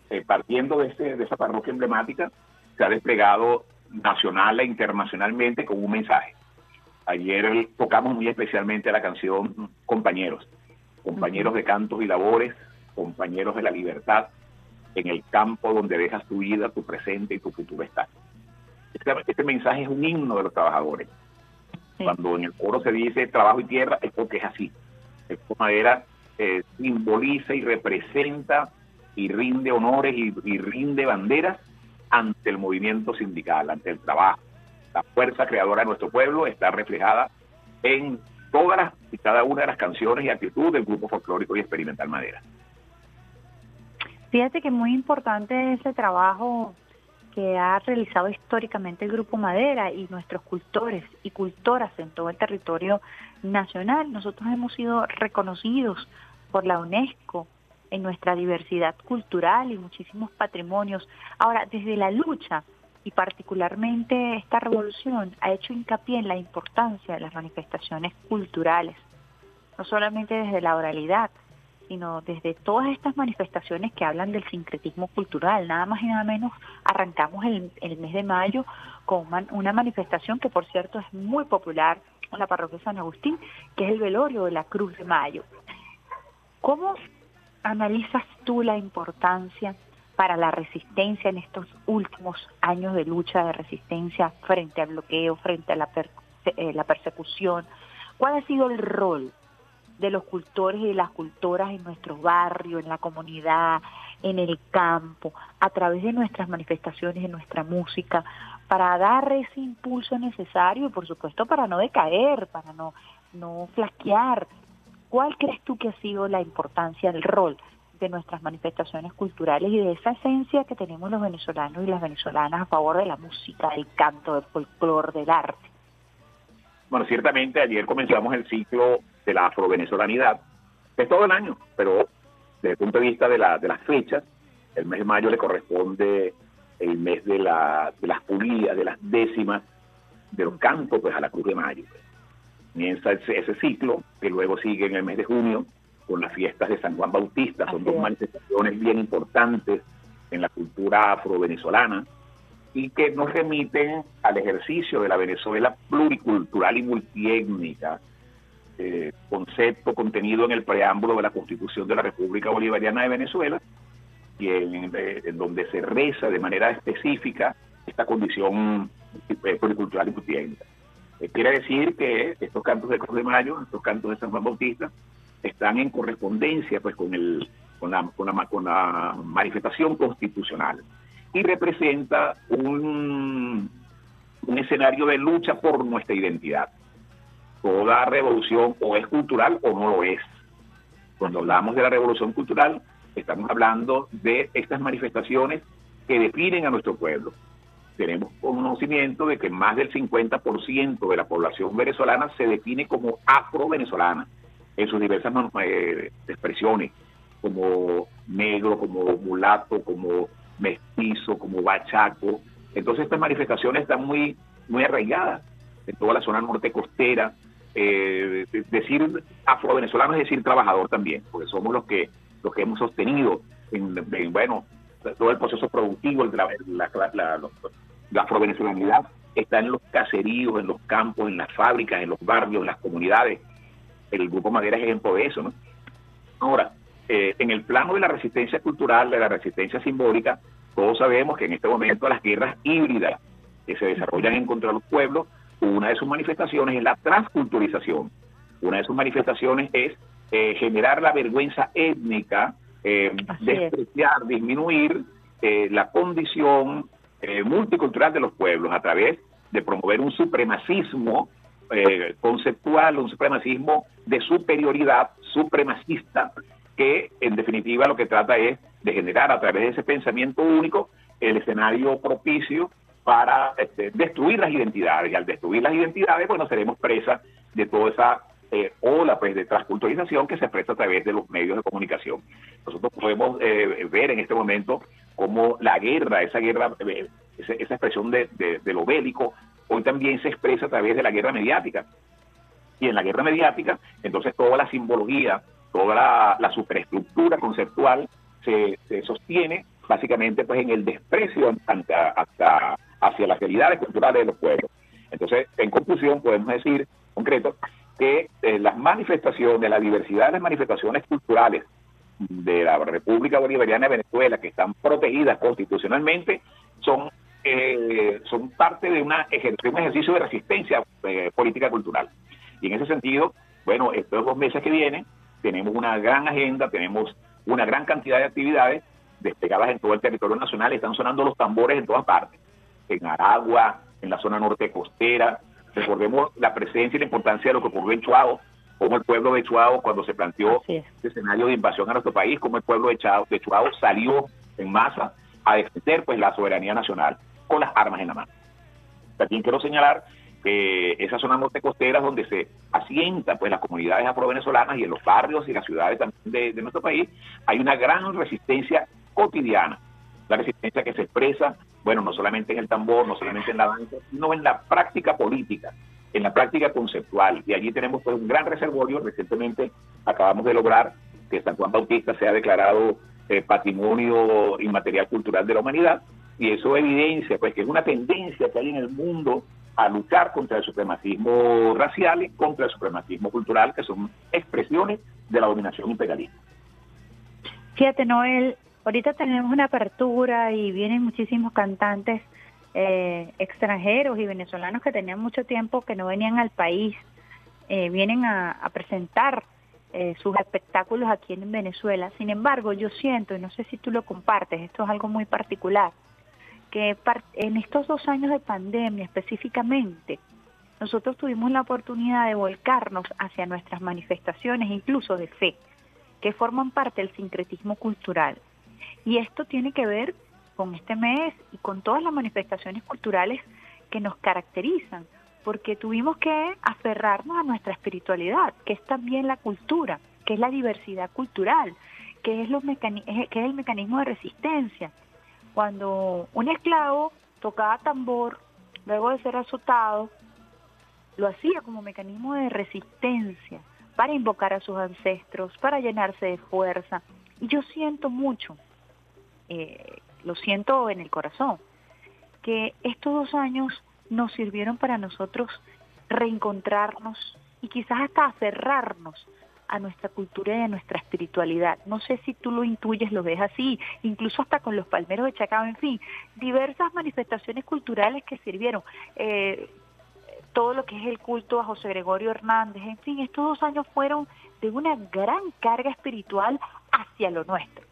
eh, partiendo de, este, de esa parroquia emblemática, se ha desplegado nacional e internacionalmente con un mensaje. Ayer tocamos muy especialmente la canción Compañeros, compañeros de cantos y labores, compañeros de la libertad, en el campo donde dejas tu vida, tu presente y tu futuro está. Este, este mensaje es un himno de los trabajadores. Cuando en el coro se dice trabajo y tierra, es porque es así. Grupo Madera eh, simboliza y representa y rinde honores y, y rinde banderas ante el movimiento sindical, ante el trabajo. La fuerza creadora de nuestro pueblo está reflejada en todas las y cada una de las canciones y actitudes del grupo folclórico y experimental Madera. Fíjate que es muy importante ese trabajo que ha realizado históricamente el Grupo Madera y nuestros cultores y cultoras en todo el territorio nacional. Nosotros hemos sido reconocidos por la UNESCO en nuestra diversidad cultural y muchísimos patrimonios. Ahora, desde la lucha y particularmente esta revolución ha hecho hincapié en la importancia de las manifestaciones culturales, no solamente desde la oralidad, sino desde todas estas manifestaciones que hablan del sincretismo cultural. Nada más y nada menos arrancamos el, el mes de mayo con una manifestación que por cierto es muy popular en la parroquia San Agustín, que es el velorio de la Cruz de Mayo. ¿Cómo analizas tú la importancia para la resistencia en estos últimos años de lucha de resistencia frente al bloqueo, frente a la, per, eh, la persecución? ¿Cuál ha sido el rol de los cultores y de las cultoras en nuestro barrio, en la comunidad, en el campo, a través de nuestras manifestaciones, de nuestra música, para dar ese impulso necesario y por supuesto para no decaer, para no, no flaquear. ¿Cuál crees tú que ha sido la importancia, el rol de nuestras manifestaciones culturales y de esa esencia que tenemos los venezolanos y las venezolanas a favor de la música, del canto, del folclore, del arte? Bueno, ciertamente ayer comenzamos el ciclo de la afrovenezolanidad, es todo el año, pero desde el punto de vista de, la, de las fechas, el mes de mayo le corresponde el mes de, la, de las pulías, de las décimas, de los cantos, pues a la Cruz de Mayo. Comienza ese, ciclo, que luego sigue en el mes de junio con las fiestas de San Juan Bautista, son dos manifestaciones bien importantes en la cultura afrovenezolana y que nos remiten al ejercicio de la Venezuela pluricultural y multiétnica, eh, concepto contenido en el preámbulo de la Constitución de la República Bolivariana de Venezuela, y en, eh, en donde se reza de manera específica esta condición eh, pluricultural y multiétnica. Eh, quiere decir que estos cantos de Cruz de Mayo, estos cantos de San Juan Bautista, están en correspondencia pues con, el, con, la, con, la, con la manifestación constitucional y representa un, un escenario de lucha por nuestra identidad. Toda revolución o es cultural o no lo es. Cuando hablamos de la revolución cultural, estamos hablando de estas manifestaciones que definen a nuestro pueblo. Tenemos conocimiento de que más del 50% de la población venezolana se define como afro-venezolana en sus diversas eh, expresiones, como negro, como mulato, como mestizo, como bachaco. Entonces estas manifestaciones están muy, muy arraigadas en toda la zona norte costera. Eh, decir afro-venezolano es decir trabajador también, porque somos los que los que hemos sostenido en, en bueno todo el proceso productivo, la, la, la, la afrovenezolanidad está en los caseríos, en los campos, en las fábricas, en los barrios, en las comunidades. El Grupo Madera es ejemplo de eso, ¿no? Ahora, eh, en el plano de la resistencia cultural, de la resistencia simbólica, todos sabemos que en este momento las guerras híbridas que se desarrollan en contra de los pueblos, una de sus manifestaciones es la transculturización. Una de sus manifestaciones es eh, generar la vergüenza étnica, eh, despreciar, disminuir eh, la condición eh, multicultural de los pueblos a través de promover un supremacismo eh, conceptual, un supremacismo de superioridad supremacista que en definitiva lo que trata es de generar a través de ese pensamiento único el escenario propicio para este, destruir las identidades. Y al destruir las identidades, bueno, seremos presas de toda esa eh, ola pues, de transculturización que se expresa a través de los medios de comunicación. Nosotros podemos eh, ver en este momento cómo la guerra, esa guerra, eh, esa, expresión de lo bélico, hoy también se expresa a través de la guerra mediática. Y en la guerra mediática, entonces toda la simbología, toda la, superestructura conceptual se, se sostiene básicamente pues en el desprecio hasta, hasta- hacia las realidades culturales de los pueblos. Entonces, en conclusión, podemos decir, concreto, que eh, las manifestaciones, la diversidad de las manifestaciones culturales de la República Bolivariana de Venezuela, que están protegidas constitucionalmente, son eh, son parte de una de un ejercicio de resistencia eh, política cultural. Y en ese sentido, bueno, estos dos meses que vienen, tenemos una gran agenda, tenemos una gran cantidad de actividades desplegadas en todo el territorio nacional, están sonando los tambores en todas partes, en Aragua, en la zona norte costera, recordemos la presencia y la importancia de lo que ocurrió en Chuao, como el pueblo de Chuao cuando se planteó este escenario de invasión a nuestro país, como el pueblo de Chuao, de Chuao salió en masa a defender pues la soberanía nacional con las armas en la mano. También quiero señalar que esa zona norte costera donde se asienta pues las comunidades afro-venezolanas y en los barrios y las ciudades también de, de nuestro país hay una gran resistencia cotidiana. La resistencia que se expresa, bueno, no solamente en el tambor, no solamente en la danza, sino en la práctica política, en la práctica conceptual. Y allí tenemos pues, un gran reservorio. Recientemente acabamos de lograr que San Juan Bautista sea declarado eh, patrimonio inmaterial cultural de la humanidad y eso evidencia pues que es una tendencia que hay en el mundo a luchar contra el supremacismo racial y contra el supremacismo cultural que son expresiones de la dominación imperialista. Fíjate, Noel, ahorita tenemos una apertura y vienen muchísimos cantantes eh, extranjeros y venezolanos que tenían mucho tiempo que no venían al país, eh, vienen a, presentar eh, sus espectáculos aquí en Venezuela. Sin embargo, yo siento, y no sé si tú lo compartes, esto es algo muy particular, que en estos dos años de pandemia específicamente, nosotros tuvimos la oportunidad de volcarnos hacia nuestras manifestaciones, incluso de fe, que forman parte del sincretismo cultural. Y esto tiene que ver con este mes y con todas las manifestaciones culturales que nos caracterizan, porque tuvimos que aferrarnos a nuestra espiritualidad, que es también la cultura, que es la diversidad cultural, que es, los que es el mecanismo de resistencia. Cuando un esclavo tocaba tambor, luego de ser azotado, lo hacía como mecanismo de resistencia, para invocar a sus ancestros, para llenarse de fuerza. Y yo siento mucho, eh, lo siento en el corazón, que estos dos años nos sirvieron para nosotros reencontrarnos y quizás hasta aferrarnos a nuestra cultura y a nuestra espiritualidad. No sé si tú lo intuyes, lo ves así, incluso hasta con los palmeros de Chacao, en fin, diversas manifestaciones culturales que sirvieron. Eh, todo lo que es el culto a José Gregorio Hernández, en fin, estos dos años fueron de una gran carga espiritual hacia lo nuestro.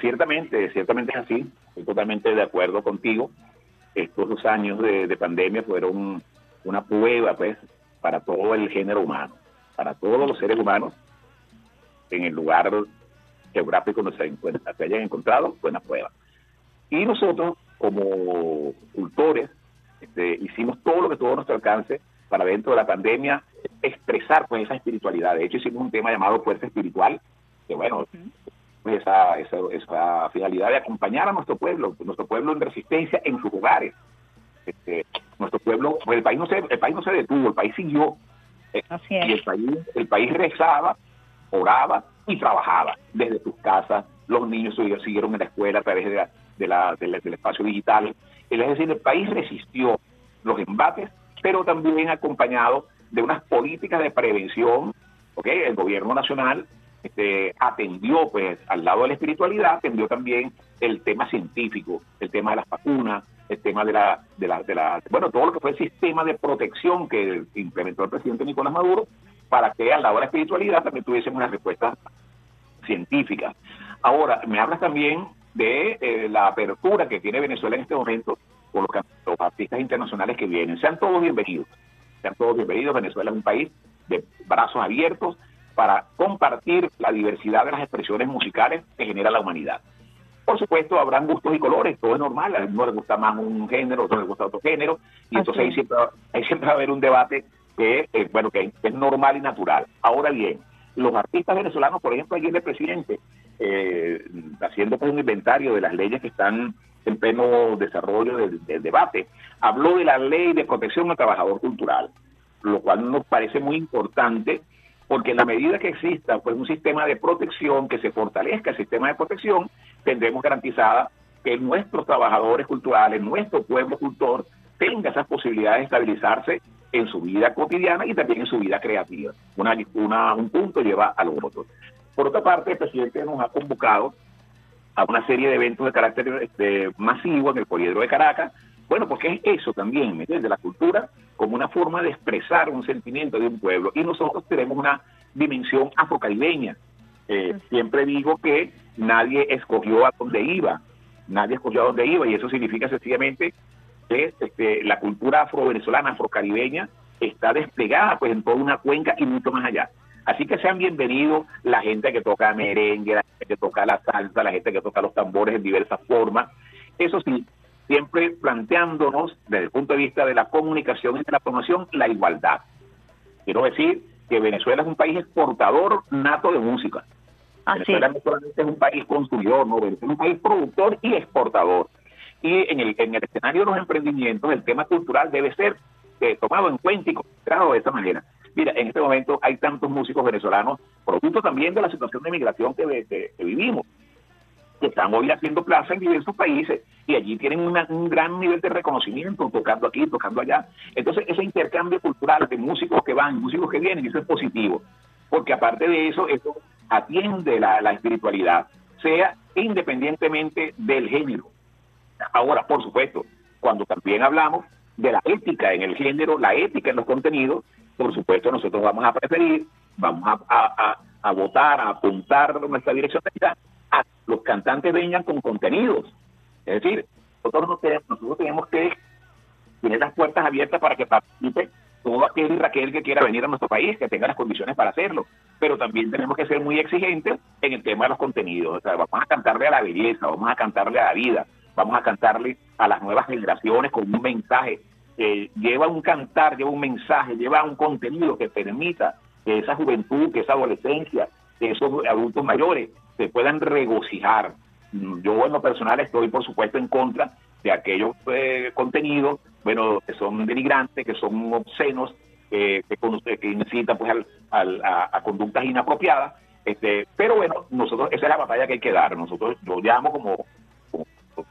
Ciertamente, ciertamente es así. Estoy totalmente de acuerdo contigo. Estos dos años de, de pandemia fueron una prueba, pues, para todo el género humano, para todos los seres humanos, en el lugar geográfico donde se, encuentra- se hayan encontrado, fue una prueba. Y nosotros, como cultores, este, hicimos todo lo que tuvo a nuestro alcance para dentro de la pandemia expresar pues esa espiritualidad. De hecho, hicimos un tema llamado fuerza espiritual, que bueno, pues, esa, esa, esa finalidad de acompañar a nuestro pueblo, nuestro pueblo en resistencia en sus hogares. Este, nuestro pueblo, pues el país no se, el país no se detuvo, el país siguió. Y el país, el país rezaba, oraba y trabajaba desde sus casas. Los niños siguieron- en la escuela a través de la- de la- de la- del espacio digital. Es decir, el país resistió los embates, pero también acompañado de unas políticas de prevención. ¿ok? El gobierno nacional este, atendió, pues, al lado de la espiritualidad, atendió también el tema científico, el tema de las vacunas, el tema de la, de la, de la, bueno, todo lo que fue el sistema de protección que implementó el presidente Nicolás Maduro, para que al lado de la espiritualidad también tuviésemos una respuesta científica. Ahora, me hablas también de eh, la apertura que tiene Venezuela en este momento con los, los artistas internacionales que vienen. Sean todos bienvenidos, sean todos bienvenidos. Venezuela es un país de brazos abiertos para compartir la diversidad de las expresiones musicales que genera la humanidad. Por supuesto, habrán gustos y colores, todo es normal, a uno le gusta más un género, a otro le gusta otro género, y entonces ahí siempre, ahí siempre va a haber un debate que, eh, bueno, que es normal y natural. Ahora bien, los artistas venezolanos, por ejemplo, ayer el presidente, eh, haciendo pues, un inventario de las leyes que están en pleno desarrollo del, del debate, habló de la ley de protección al trabajador cultural, lo cual nos parece muy importante porque en la medida que exista pues un sistema de protección, que se fortalezca el sistema de protección, tendremos garantizada que nuestros trabajadores culturales, nuestro pueblo cultor, tenga esas posibilidades de estabilizarse en su vida cotidiana y también en su vida creativa. Una, una, un punto lleva al otro. Por otra parte, el presidente nos ha convocado a una serie de eventos de carácter este, masivo en el Poliedro de Caracas. Bueno, porque es eso también, ¿me entiendes? La cultura como una forma de expresar un sentimiento de un pueblo. Y nosotros tenemos una dimensión afrocaribeña. Eh, siempre digo que nadie escogió a dónde iba, nadie escogió a dónde iba, y eso significa sencillamente que este, la cultura afro-venezolana, afrocaribeña, está desplegada pues en toda una cuenca y mucho más allá. Así que sean bienvenidos la gente que toca merengue, la gente que toca la salsa, la gente que toca los tambores en diversas formas. Eso sí, siempre planteándonos desde el punto de vista de la comunicación y de la promoción la igualdad. Quiero decir que Venezuela es un país exportador nato de música. Venezuela no solamente es un país construidor, no, es un país productor y exportador. Y en el, en el escenario de los emprendimientos, el tema cultural debe ser eh, tomado en cuenta y considerado de esa manera. Mira, en este momento hay tantos músicos venezolanos, producto también de la situación de migración que, que, que vivimos, que están hoy haciendo plaza en diversos países y allí tienen un gran nivel de reconocimiento, tocando aquí, tocando allá. Entonces, ese intercambio cultural de músicos que van, músicos que vienen, eso es positivo, porque aparte de eso, eso atiende la, espiritualidad, sea independientemente del género. Ahora, por supuesto, cuando también hablamos de la ética en el género, la ética en los contenidos, por supuesto nosotros vamos a preferir, vamos a, a, a, votar, a apuntar nuestra dirección a los cantantes vengan con contenidos. Es decir, nosotros, no tenemos, nosotros tenemos que tener las puertas abiertas para que participe todo aquel y Raquel que quiera venir a nuestro país, que tenga las condiciones para hacerlo. Pero también tenemos que ser muy exigentes en el tema de los contenidos. O sea, vamos a cantarle a la belleza, vamos a cantarle a la vida, vamos a cantarle a las nuevas generaciones con un mensaje. que lleva un cantar, lleva un mensaje, lleva un contenido que permita que esa juventud, que esa adolescencia, que esos adultos mayores se puedan regocijar. Yo en lo personal estoy por supuesto en contra de aquellos eh, contenidos, bueno, que son denigrantes, que son obscenos, eh, que, que incitan pues al, al, a, conductas inapropiadas, este, pero bueno, nosotros, esa es la batalla que hay que dar, nosotros lo llamo como,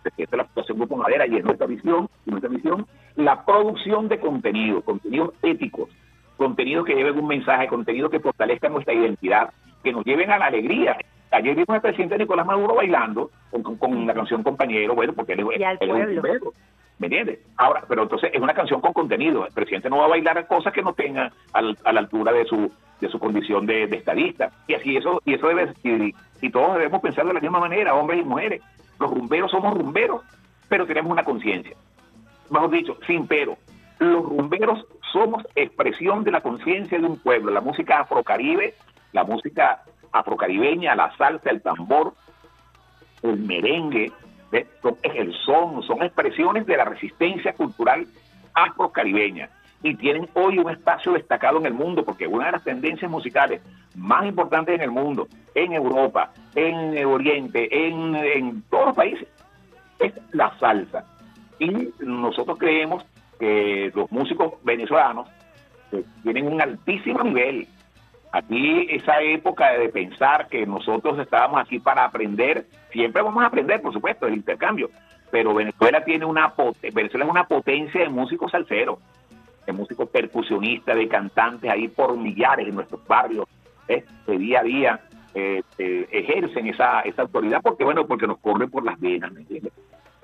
presidente de la Asociación Grupo Madera y es nuestra visión, nuestra visión, la producción de contenido, contenidos éticos, contenidos que lleven un mensaje, contenidos que fortalezcan nuestra identidad, que nos lleven a la alegría, Ayer vimos al presidente Nicolás Maduro bailando con, con, con la canción Compañero, bueno, porque él, él, él es un verbo, ¿me entiendes? Ahora, pero entonces es una canción con contenido. El presidente no va a bailar cosas que no tengan al, a la altura de su de su condición de, de, estadista. Y así eso y eso debe y, y todos debemos pensar de la misma manera, hombres y mujeres. Los rumberos somos rumberos, pero tenemos una conciencia. Mejor dicho, sin pero. Los rumberos somos expresión de la conciencia de un pueblo. La música afrocaribe, la música afrocaribeña, la salsa, el tambor, el merengue, ¿ves? es el son, son expresiones de la resistencia cultural afrocaribeña y tienen hoy un espacio destacado en el mundo porque una de las tendencias musicales más importantes en el mundo, en Europa, en el Oriente, en, en todos los países, es la salsa. Y nosotros creemos que los músicos venezolanos eh, tienen un altísimo nivel Aquí esa época de pensar que nosotros estábamos aquí para aprender, siempre vamos a aprender, por supuesto, el intercambio, pero Venezuela tiene una Venezuela es una potencia de músicos salseros, de músicos percusionistas, de cantantes ahí por millares en nuestros barrios, ¿eh? de día a día. eh, eh, ejercen esa, esa autoridad porque bueno porque nos corre por las venas ¿me entiendes?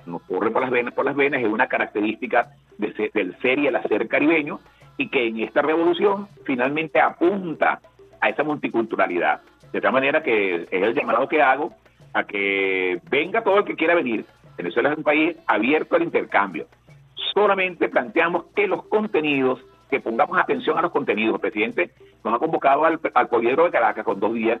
nos corre por las venas por las venas es una característica de del ser y el hacer caribeño y que en esta revolución finalmente apunta a esa multiculturalidad. De tal manera que es el llamado que hago a que venga todo el que quiera venir. Venezuela es un país abierto al intercambio. Solamente planteamos que los contenidos, que pongamos atención a los contenidos. El presidente nos ha convocado al, al de Caracas con dos días,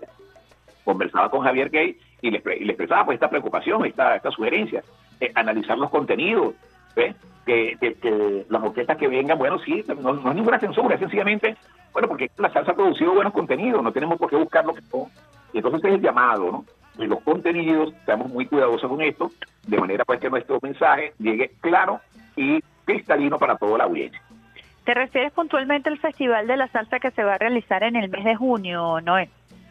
conversaba con Javier Gay y le, y le expresaba pues esta preocupación, esta, esta sugerencia, eh, analizar los contenidos, ¿ves? Que, que- que las orquestas que vengan, bueno, sí, no, no es ninguna censura, es sencillamente, bueno, porque la salsa ha producido buenos contenidos, no tenemos por qué buscar lo que no. Y entonces ese es el llamado, ¿no? Y los contenidos, estamos muy cuidadosos con esto, de manera pues que nuestro mensaje llegue claro y cristalino para toda la audiencia. ¿Te refieres puntualmente al Festival de la Salsa que se va a realizar en el mes de junio, Noé?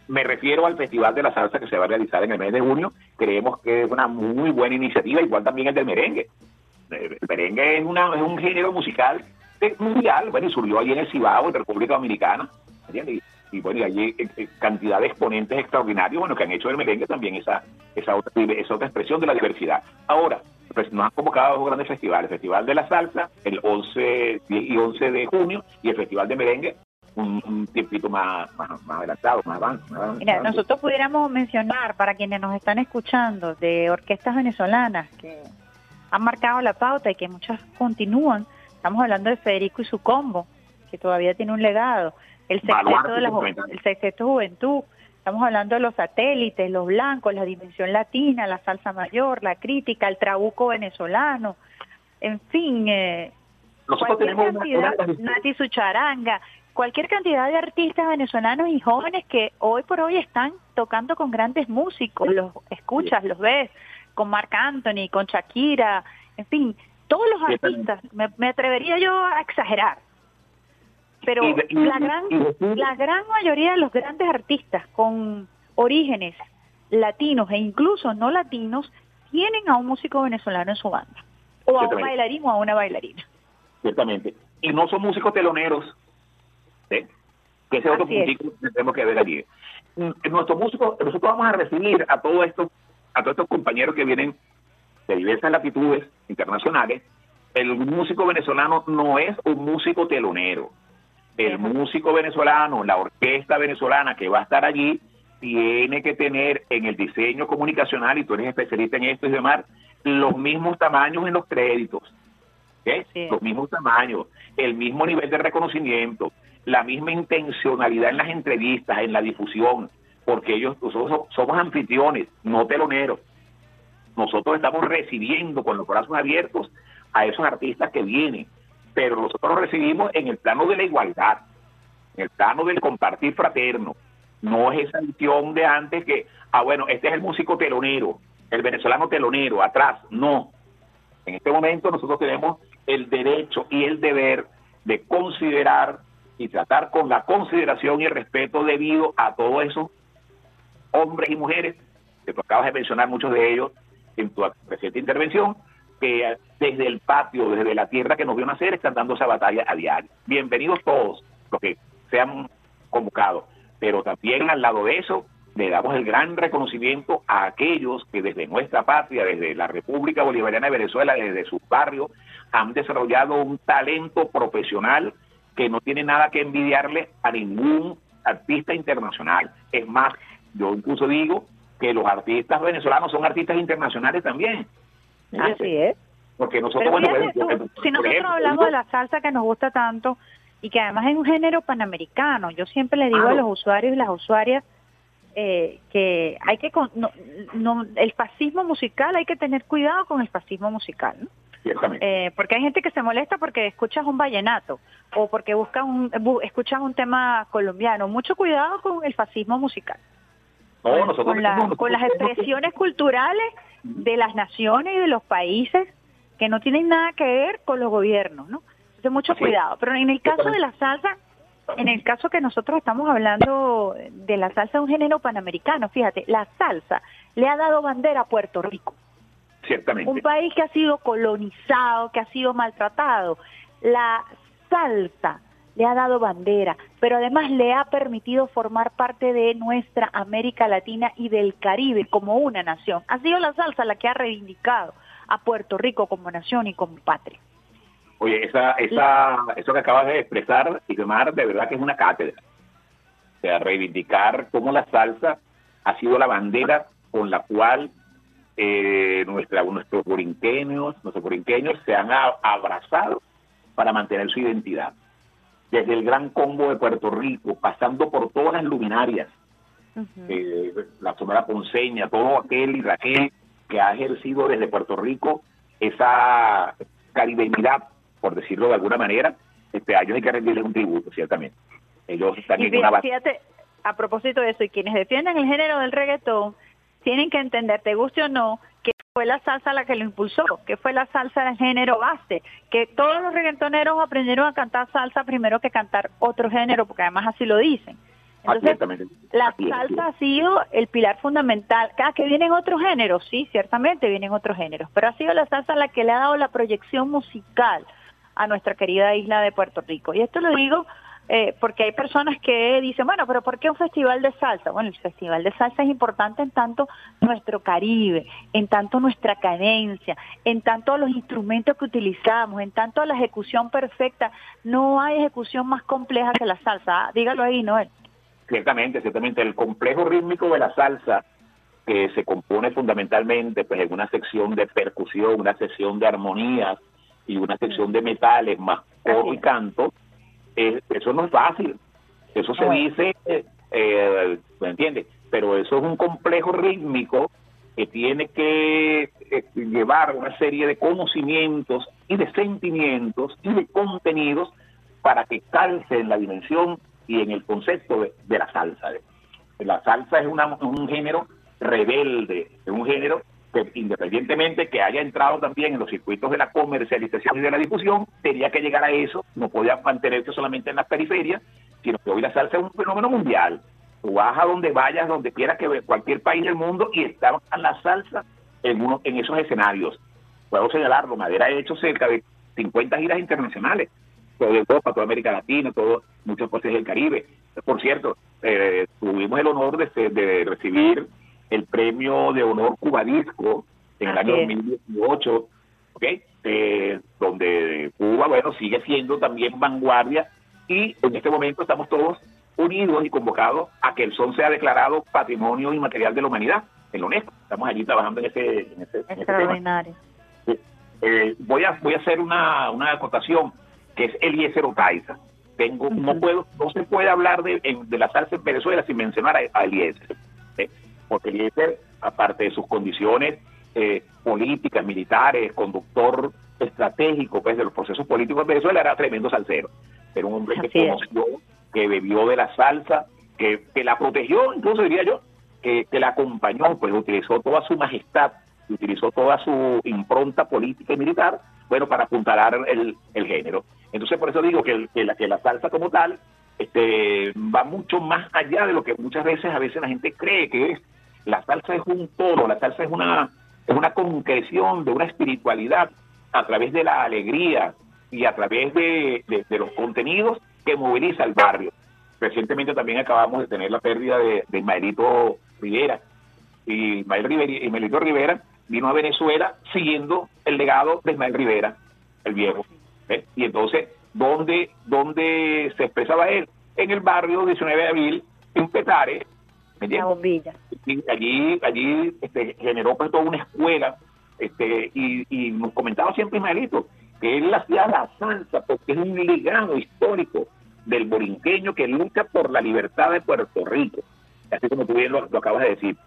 Me refiero al Festival de la Salsa que se va a realizar en el mes de junio. Creemos que es una muy buena iniciativa, igual también el del merengue. El merengue es, una, es un género musical mundial, bueno, y surgió allí en el Cibao, en República Dominicana, ¿entiendes? Y, y bueno, y allí eh, eh, cantidad de exponentes extraordinarios, bueno, que han hecho del merengue también esa, esa, otra, esa otra expresión de la diversidad. Ahora, pues nos han convocado a dos grandes festivales, el Festival de la Salsa, el 11 10 y 11 de junio, y el Festival de Merengue, un, un tiempito más, más, más adelantado, más avance. Más avance. Mira, nosotros pudiéramos mencionar para quienes nos están escuchando de orquestas venezolanas que han marcado la pauta y que muchas continúan. Estamos hablando de Federico y su combo, que todavía tiene un legado. El sexteto de la ju- el sexteto Juventud. Estamos hablando de los satélites, los blancos, la dimensión latina, la salsa mayor, la crítica, el trabuco venezolano. En fin, eh, Nosotros cualquier tenemos una- cantidad, una las- Nati Sucharanga, cualquier cantidad de artistas venezolanos y jóvenes que hoy por hoy están tocando con grandes músicos, los escuchas, los ves, con Marc Anthony, con Shakira, en fin, todos los artistas, me, me atrevería yo a exagerar, pero la gran, la mayoría de los grandes artistas con orígenes latinos e incluso no latinos tienen a un músico venezolano en su banda, o a un bailarín o a una bailarina. ciertamente. Y no son músicos teloneros, ¿eh? que ese es otro Así es. que tenemos que ver allí. Nuestros músicos, nosotros vamos a recibir a todos estos, a todos estos compañeros que vienen de diversas latitudes internacionales. El músico venezolano no es un músico telonero. El músico venezolano, la orquesta venezolana que va a estar allí, tiene que tener en el diseño comunicacional, y tú eres especialista en esto y demás, los mismos tamaños en los créditos. Los mismos tamaños, el mismo nivel de reconocimiento, la misma intencionalidad en las entrevistas, en la difusión, porque ellos nosotros so- somos anfitriones, no teloneros. Nosotros estamos recibiendo con los brazos abiertos a esos artistas que vienen, pero nosotros recibimos en el plano de la igualdad, en el plano del compartir fraterno. No es esa visión de antes que, ah, bueno, este es el músico telonero, el venezolano telonero, atrás. No. En este momento nosotros tenemos el derecho y el deber de considerar y tratar con la consideración y el respeto debido a todos esos hombres y mujeres, que tú acabas de mencionar muchos de ellos en tu reciente intervención, que desde el patio, desde la tierra que nos vio nacer, están dando esa batalla a diario. Bienvenidos todos los que sean convocados, pero también al lado de eso le damos el gran reconocimiento a aquellos que desde nuestra patria, desde la República Bolivariana de Venezuela, desde sus barrios, han desarrollado un talento profesional que no tiene nada que envidiarle a ningún artista internacional. Es más, yo incluso digo que los artistas venezolanos son artistas internacionales también. Así es. Porque nosotros, bueno, tú, si nosotros ejemplo, hablamos de la salsa que nos gusta tanto y que además es un género panamericano, yo siempre le digo a Claro. los usuarios y las usuarias eh, que hay que no, no- el fascismo musical hay que tener cuidado con el fascismo musical. Eh, porque hay gente que se molesta porque escuchas un vallenato o porque buscas un bu- escuchas un tema colombiano. Mucho cuidado con el fascismo musical, No, nosotros con, la- con las expresiones culturales de las naciones y de los países que no tienen nada que ver con los gobiernos, ¿no? Entonces mucho Así cuidado. Pero en el caso de la salsa, en el caso que nosotros estamos hablando de la salsa de un género panamericano, fíjate, la salsa le ha dado bandera a Puerto Rico Ciertamente. un país que ha sido colonizado, que ha sido maltratado. La salsa le ha dado bandera, pero además le ha permitido formar parte de nuestra América Latina y del Caribe como una nación. Ha sido la salsa la que ha reivindicado a Puerto Rico como nación y como patria. Oye, esa, esa, eso que acabas de expresar, Ismar, de verdad que es una cátedra. O sea, reivindicar cómo la salsa ha sido la bandera con la cual eh, nuestra, nuestros borinqueños, nuestros borinqueños se han a- abrazado para mantener su identidad. Desde el Gran Combo de Puerto Rico, pasando por todas las luminarias, eh, la Sonora Ponceña, todo aquel y Raquel que ha ejercido desde Puerto Rico esa caribeñidad, por decirlo de alguna manera, este, a ellos hay que rendirles un tributo, ciertamente. Ellos están Y en una base. fíjate, a propósito de eso, y quienes defienden el género del reggaetón, tienen que entender, te guste o no, que fue la salsa la que lo impulsó, que fue la salsa del género base, que todos los reggaetoneros aprendieron a cantar salsa primero que cantar otro género, porque además así lo dicen. Entonces, la salsa ha sido el pilar fundamental. Ah, que vienen otros géneros, sí, ciertamente vienen otros géneros, pero ha sido la salsa la que le ha dado la proyección musical a nuestra querida isla de Puerto Rico. Y esto lo digo eh, porque hay personas que dicen, bueno, pero ¿por qué un festival de salsa? Bueno, el festival de salsa es importante en tanto nuestro Caribe, en tanto nuestra cadencia, en tanto los instrumentos que utilizamos, en tanto la ejecución perfecta. No hay ejecución más compleja que la salsa. Ah, Dígalo ahí, Noel. Ciertamente, ciertamente. El complejo rítmico de la salsa, que se compone fundamentalmente pues, en una sección de percusión, una sección de armonías y una sección de metales más coro y canto, eh, eso no es fácil. Eso se Bueno. dice, eh, ¿me entiendes? Pero eso es un complejo rítmico que tiene que eh, llevar una serie de conocimientos y de sentimientos y de contenidos para que calce en la dimensión y en el concepto de, de la salsa. La salsa es una- un género rebelde, es un género independientemente que haya entrado también en los circuitos de la comercialización y de la difusión, tenía que llegar a eso, no podía mantenerse solamente en las periferias, sino que hoy la salsa es un fenómeno mundial. Tú vas a donde vayas, donde quieras que cualquier país del mundo y está la salsa en, uno, en esos escenarios. Puedo señalarlo, Madera ha hecho cerca de 50 giras internacionales, todo Europa, toda América Latina, todo, muchos países del Caribe. Por cierto, eh, tuvimos el honor de recibir el premio de honor Cubadisco en el Así año es. 2018, ¿ok? Eh, donde Cuba, bueno, sigue siendo también vanguardia y en este momento estamos todos unidos y convocados a que el son sea declarado Patrimonio Inmaterial de la Humanidad en la UNESCO. Estamos allí trabajando en ese, en ese, en ese tema. Extraordinario. Eh, voy a voy a hacer una, una acotación que es Eliezer Otaiza. Tengo, no puedo, no se puede hablar de, de la salsa en Venezuela sin mencionar a, a Eliezer, ¿eh? Porque Eliezer, aparte de sus condiciones eh, políticas, militares, conductor estratégico pues, de los procesos políticos en Venezuela, era tremendo salsero. Era un hombre que es. conoció, que bebió de la salsa, que, que la protegió, incluso diría yo, que, que la acompañó, pues utilizó toda su majestad, utilizó toda su impronta política y militar, bueno, para apuntalar el, el género. Entonces, por eso digo que, el- que la, que la salsa como tal este, va mucho más allá de lo que muchas veces, a veces la gente cree que es. La salsa es un todo, la salsa es una, es una concreción de una espiritualidad a través de la alegría y a través de, de- los contenidos que moviliza el barrio. Recientemente también acabamos de tener la pérdida de, de Ismaelito Rivera. Y Ismael Rivera, Rivera vino a Venezuela siguiendo el legado de Ismael Rivera, el viejo. ¿ves? Y entonces, ¿dónde, ¿dónde se expresaba él? En el barrio 19 de abril, en Petare, ¿me La entiendes? bombilla. y allí allí este, generó pues toda una escuela este y, y nos comentaba siempre Ismaelito que él hacía la salsa porque es un legado histórico del borinqueño que lucha por la libertad de Puerto Rico así como tú bien lo, lo acabas de decir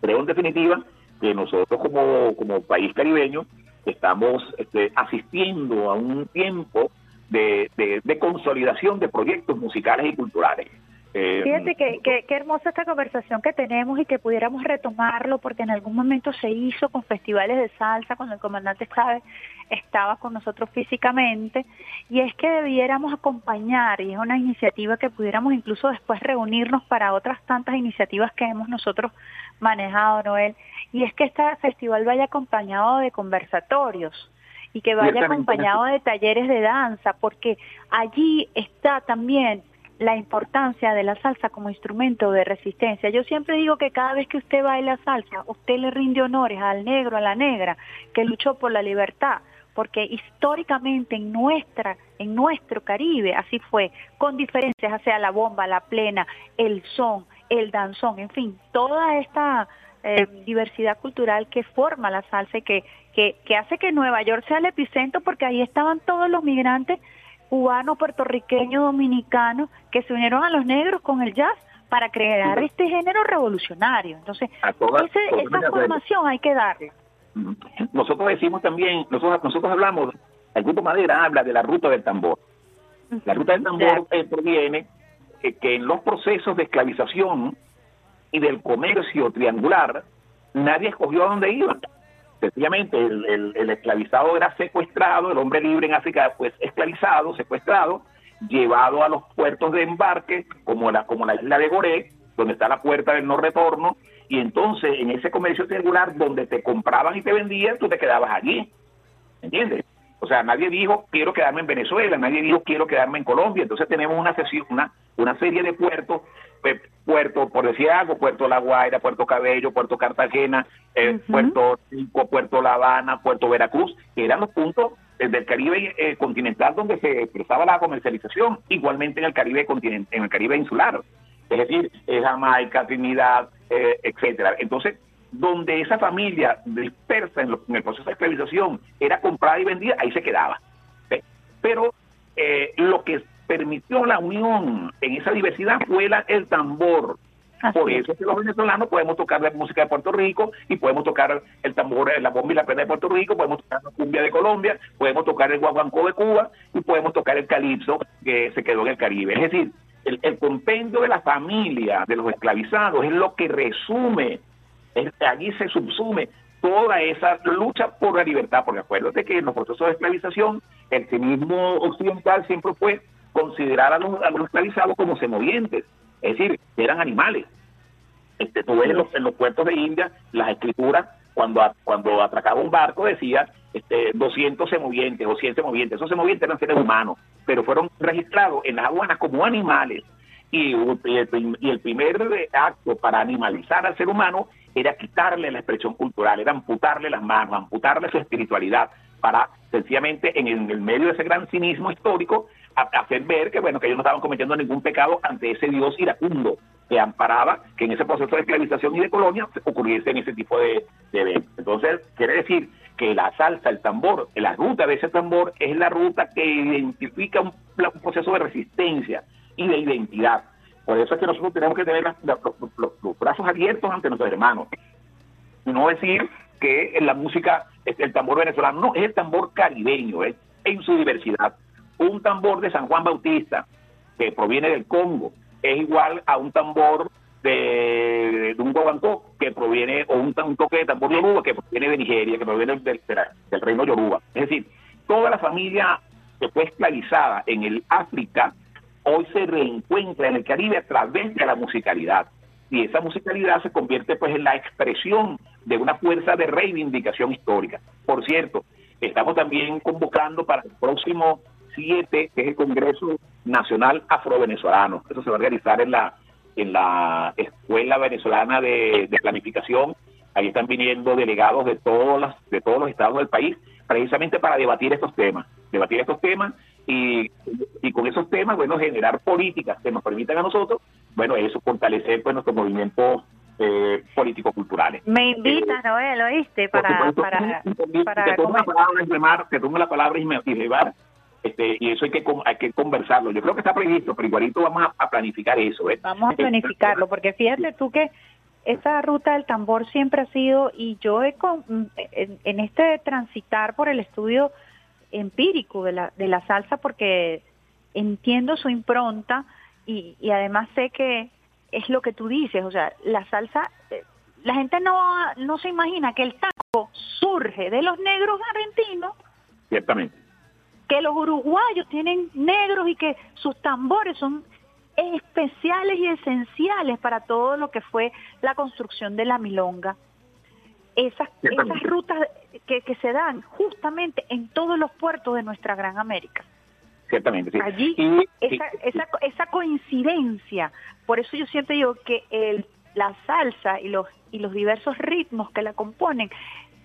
creo en definitiva que nosotros como, como país caribeño estamos este, asistiendo a un tiempo de, de- de consolidación de proyectos musicales y culturales. Eh, Fíjate que, que, qué hermosa esta conversación que tenemos y que pudiéramos retomarlo porque en algún momento se hizo con festivales de salsa cuando el comandante Chávez estaba con nosotros físicamente y es que debiéramos acompañar y es una iniciativa que pudiéramos incluso después reunirnos para otras tantas iniciativas que hemos nosotros manejado, Noel, y es que este festival vaya acompañado de conversatorios y que vaya acompañado de talleres de danza porque allí está también la importancia de la salsa como instrumento de resistencia. Yo siempre digo que cada vez que usted baila salsa, usted le rinde honores al negro, a la negra, que luchó por la libertad, porque históricamente en nuestra, en nuestro Caribe así fue, con diferencias, sea la bomba, la plena, el son, el danzón, en fin, toda esta eh, diversidad cultural que forma la salsa y que, que, que hace que Nueva York sea el epicentro porque ahí estaban todos los migrantes cubanos, puertorriqueños, dominicanos que se unieron a los negros con el jazz para crear este género revolucionario. Entonces, ese, esa formación hay que darle. Nosotros decimos también, nosotros, nosotros hablamos, el grupo Madera habla de la ruta del tambor. La ruta del tambor eh, proviene que, que en los procesos de esclavización y del comercio triangular, nadie escogió a dónde iba. Sencillamente, el, el, esclavizado era secuestrado, el hombre libre en África, pues esclavizado, secuestrado, llevado a los puertos de embarque, como la, como la isla de Goré, donde está la puerta del no retorno, y entonces en ese comercio triangular donde te compraban y te vendían, tú te quedabas allí. ¿Entiendes? O sea, nadie dijo quiero quedarme en Venezuela, nadie dijo quiero quedarme en Colombia. Entonces tenemos una, una, una serie de puertos, pues, puerto, por decir algo, Puerto La Guaira, Puerto Cabello, Puerto Cartagena, eh, Puerto Rico, Puerto La Habana, Puerto Veracruz, que eran los puntos del Caribe eh, continental donde se expresaba la comercialización, igualmente en el Caribe continental, en el Caribe insular es decir, Jamaica, Trinidad, eh, etcétera. Entonces, donde esa familia dispersa en, el proceso de esclavización era comprada y vendida, ahí se quedaba. Pero eh, lo que permitió la unión en esa diversidad fue el tambor. Por eso es que los venezolanos podemos tocar la música de Puerto Rico y podemos tocar el tambor, la bomba y la pena de Puerto Rico, podemos tocar la cumbia de Colombia, podemos tocar el guaguancó de Cuba y podemos tocar el calipso que se quedó en el Caribe. Es decir, el, compendio de la familia de los esclavizados es lo que resume, allí se subsume toda esa lucha por la libertad, porque acuérdate que en los procesos de esclavización el cinismo occidental siempre fue considerar a los, esclavizados como semovientes, es decir, eran animales. Este, tú ves en los, en los puertos de India las escrituras cuando, cuando atracaba un barco decía este, 200 semovientes o 100 semovientes. Esos semovientes eran seres humanos, pero fueron registrados en las aduanas como animales. Y, y, el, primer acto para animalizar al ser humano era quitarle la expresión cultural, era amputarle las manos, amputarle su espiritualidad, para sencillamente en el, medio de ese gran cinismo histórico hacer ver que bueno que ellos no estaban cometiendo ningún pecado ante ese dios iracundo que amparaba que en ese proceso de esclavización y de colonia ocurriese en ese tipo de, de eventos. Entonces, quiere decir que la salsa, el tambor, la ruta de ese tambor es la ruta que identifica un, proceso de resistencia y de identidad. Por eso es que nosotros tenemos que tener los, brazos abiertos ante nuestros hermanos. No decir que la música el tambor venezolano, no, es el tambor caribeño, es en su diversidad. Un tambor de San Juan Bautista, que proviene del Congo, es igual a un tambor de, un guaguancó que proviene, o un, toque de tambor yoruba que proviene de Nigeria, que proviene del, del reino yoruba. Es decir, toda la familia que fue esclavizada en el África, hoy se reencuentra en el Caribe a través de la musicalidad. Y esa musicalidad se convierte pues en la expresión de una fuerza de reivindicación histórica. Por cierto, estamos también convocando para el próximo 7, que es el Congreso Nacional Afro-Venezolano. Eso se va a realizar en la en la Escuela Venezolana de, Planificación. Ahí están viniendo delegados de todos, los, de todos los estados del país, precisamente para debatir estos temas, debatir estos temas y, y con esos temas, bueno, generar políticas que nos permitan a nosotros, bueno, eso, fortalecer pues nuestros movimientos eh, político-culturales. Me invita, Noel, ¿oíste? Para, para, para, que tome la palabra, que tome la palabra y, me, y este, y eso hay que, hay que conversarlo. Yo creo que está previsto, pero igualito vamos a, planificar eso. ¿eh? Vamos a planificarlo, porque fíjate tú que esa ruta del tambor siempre ha sido, y yo he en, este transitar por el estudio empírico de la, de la salsa, porque entiendo su impronta y, y además sé que es lo que tú dices, o sea, la salsa, eh, la gente no, no se imagina que el tango surge de los negros argentinos. Ciertamente que los uruguayos tienen negros y que sus tambores son especiales y esenciales para todo lo que fue la construcción de la milonga. Esas, esas rutas que, que se dan justamente en todos los puertos de nuestra Gran América. ciertamente. Sí. Allí, Y- esa, esa, esa coincidencia, por eso yo siento yo que el, la salsa y los, y los diversos ritmos que la componen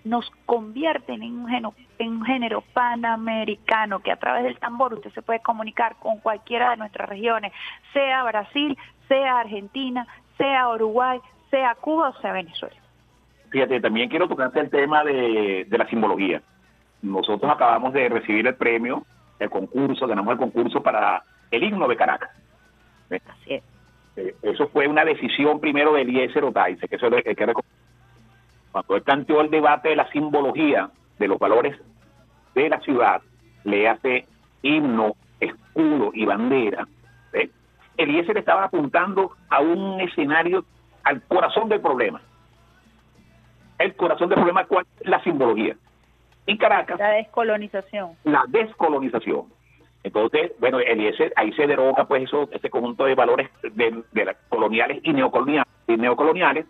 nos convierten en un, género, en un género panamericano que a través del tambor usted se puede comunicar con cualquiera de nuestras regiones, sea Brasil, sea Argentina, sea Uruguay, sea Cuba o sea Venezuela. Fíjate, también quiero tocarte el tema de, de la simbología. Nosotros acabamos de recibir el premio, el concurso, ganamos el concurso para el himno de Caracas. ¿Eh? Así es. Eh, Eso fue una decisión primero de Eliezer Otaize, que eso hay que recordar. Cuando él planteó el debate de la simbología, de los valores de la ciudad, le hace himno, escudo y bandera, ¿eh? Eliezer estaba apuntando a un escenario, al corazón del problema. El corazón del problema, ¿cuál es la simbología? En Caracas, La descolonización. la descolonización. Entonces, bueno, Eliezer, ahí se deroga pues eso, ese conjunto de valores de, de la- coloniales y neocoloniales, y neocoloniales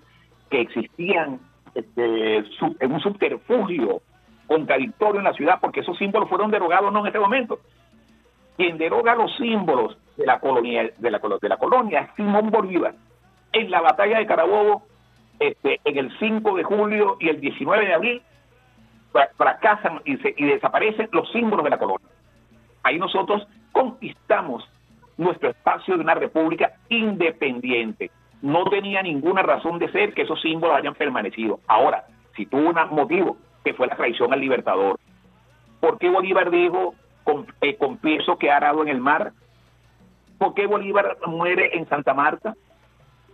que existían este, sub- en un subterfugio contradictorio en la ciudad, porque esos símbolos fueron derogados no en este momento. Quien deroga los símbolos de la colonia, de la, de la colonia es Simón Bolívar. En la batalla de Carabobo, este, en el 5 de julio y el 19 de abril, fra- fracasan y, se- y desaparecen los símbolos de la colonia. Ahí nosotros conquistamos nuestro espacio de una república independiente. No tenía ninguna razón de ser que esos símbolos hayan permanecido. Ahora, si tuvo un motivo, que fue la traición al libertador, ¿por qué Bolívar dijo, con- eh, confieso que ha arado en el mar? ¿Por qué Bolívar muere en Santa Marta?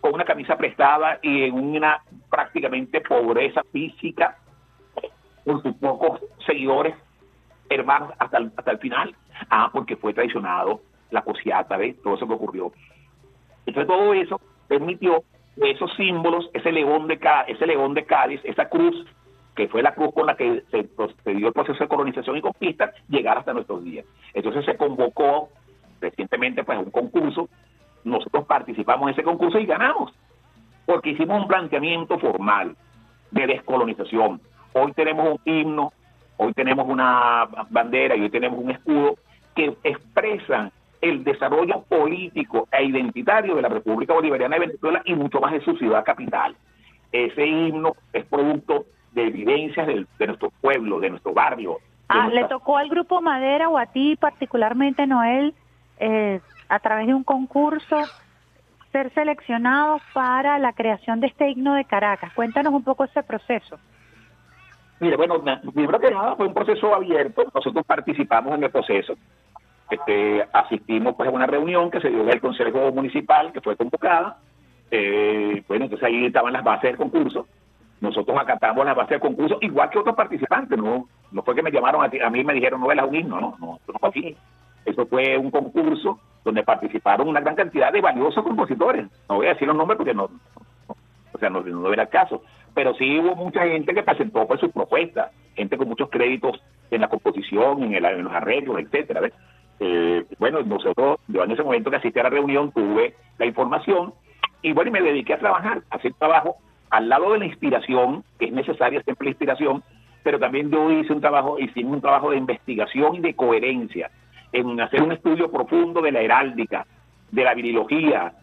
Con una camisa prestada y en una prácticamente pobreza física por sus pocos seguidores hermanos hasta el, hasta el final. Ah, porque fue traicionado la cosiata, ¿ves? Todo eso que ocurrió. Entonces todo eso permitió que esos símbolos, ese león de Cá- ese león de Cádiz, esa cruz, que fue la cruz con la que se procedió el proceso de colonización y conquista, llegara hasta nuestros días. Entonces se convocó recientemente pues un concurso, nosotros participamos en ese concurso y ganamos, porque hicimos un planteamiento formal de descolonización. Hoy tenemos un himno, hoy tenemos una bandera y hoy tenemos un escudo que expresan el desarrollo político e identitario de la República Bolivariana de Venezuela y mucho más de su ciudad capital. Ese himno es producto de evidencias del- de, nuestro pueblo, de nuestro barrio. de Ah, ¿le tocó al Grupo Madera o a ti particularmente, Noel, eh, a través de un concurso, ser seleccionado para la creación de este himno de Caracas? Cuéntanos un poco ese proceso. Mire, bueno, primero que nada fue un proceso abierto, nosotros participamos en el proceso, este, asistimos pues a una reunión que se dio en el Consejo Municipal, que fue convocada, eh, bueno, entonces ahí estaban las bases del concurso, nosotros acatamos las bases del concurso, igual que otros participantes, no no fue que me llamaron a, ti- a mí y me dijeron, no, es un himno, no, no, no fue así. Eso fue un concurso donde participaron una gran cantidad de valiosos compositores, no voy a decir los nombres porque no, o sea, no, no era el caso. Pero sí hubo mucha gente que presentó pues, sus propuestas, gente con muchos créditos en la composición, en, el- en los arreglos, etcétera. Eh, bueno, nosotros, yo en ese momento que asistí a la reunión, tuve la información y bueno, y me dediqué a trabajar, a hacer trabajo al lado de la inspiración, que es necesaria siempre la inspiración, pero también yo hice un trabajo, hicimos un trabajo de investigación y de coherencia, en hacer un estudio profundo de la heráldica, de la virilogía,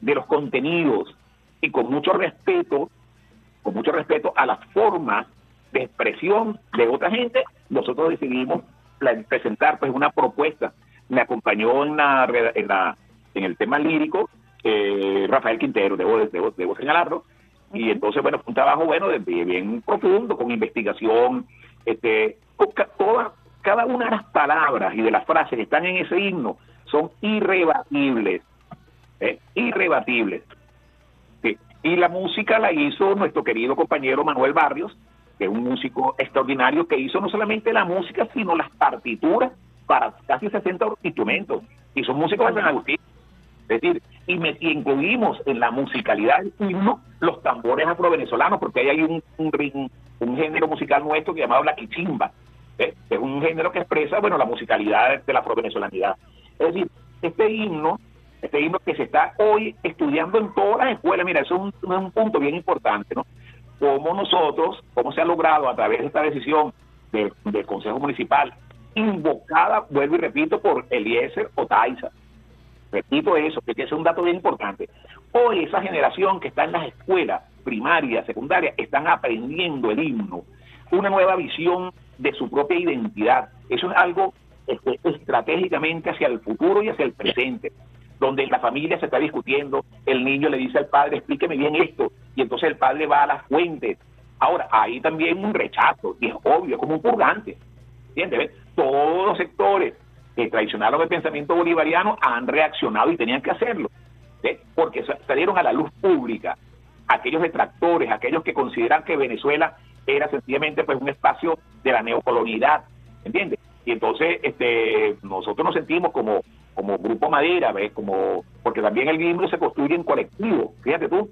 de los contenidos, y con mucho respeto, con mucho respeto a las formas de expresión de otra gente, nosotros decidimos presentar pues una propuesta. Me acompañó en la, en la en el tema lírico eh, Rafael Quintero, debo, debo, debo señalarlo, y entonces bueno fue un trabajo bueno de, bien profundo con investigación, este, con toda, cada una de las palabras y de las frases que están en ese himno son irrebatibles, ¿eh? irrebatibles. Y la música la hizo nuestro querido compañero Manuel Barrios, que es un músico extraordinario que hizo no solamente la música, sino las partituras para casi 60 instrumentos. Y son músicos de San Agustín. Es decir, y, me- y incluimos en la musicalidad del himno los tambores afrovenezolanos, porque ahí hay un, un, un género musical nuestro que llamado la quichimba, es un género que expresa bueno la musicalidad de la afrovenezolanidad. Es decir, este himno, este himno que se está hoy estudiando en todas las escuelas, mira, eso es un, un punto bien importante, ¿no? Cómo nosotros, cómo se ha logrado a través de esta decisión del, Consejo Municipal invocada, vuelvo y repito, por Eliezer o Taiza. Repito eso, que es un dato bien importante. Hoy esa generación que está en las escuelas primarias, secundarias, están aprendiendo el himno, una nueva visión de su propia identidad. Eso es algo este, estratégicamente hacia el futuro y hacia el presente, donde la familia se está discutiendo, el niño le dice al padre, explíqueme bien esto, y entonces el padre va a las fuentes. Ahora, hay también un rechazo, y es obvio, como un purgante. ¿Entiendes? Todos los sectores que traicionaron el pensamiento bolivariano han reaccionado y tenían que hacerlo, porque salieron a la luz pública aquellos detractores, aquellos que consideran que Venezuela era sencillamente pues un espacio de la neocolonialidad, ¿entiendes? Y entonces este nosotros nos sentimos como como grupo madera, ¿ves? Como porque también el libro se construye en colectivo, fíjate tú.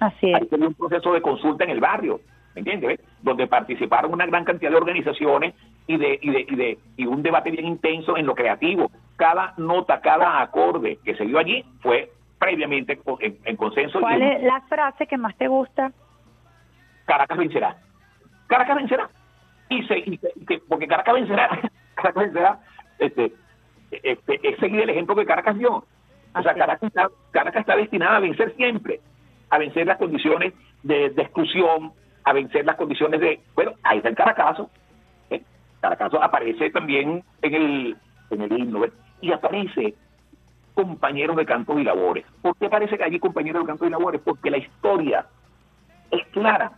Así es. Hay un proceso de consulta en el barrio, ¿me entiendes? Donde participaron una gran cantidad de organizaciones y de, y de, y de y un debate bien intenso en lo creativo. Cada nota, cada acorde que se dio allí fue previamente en, consenso. ¿Cuál es la frase que más te gusta? Caracas vencerá. Caracas vencerá. Y, se, y, porque Caracas vencerá, Caracas vencerá, este, este, es seguir el ejemplo que Caracas dio. O sea, Caracas está, Caracas está destinada a vencer siempre, a vencer las condiciones de, exclusión, a vencer las condiciones de, bueno, ahí está el Caracazo. ¿eh? Caracazo aparece también en el, en el himno, y aparece compañeros de canto y labores. ¿Por qué aparece allí compañeros de canto y labores? Porque la historia es clara.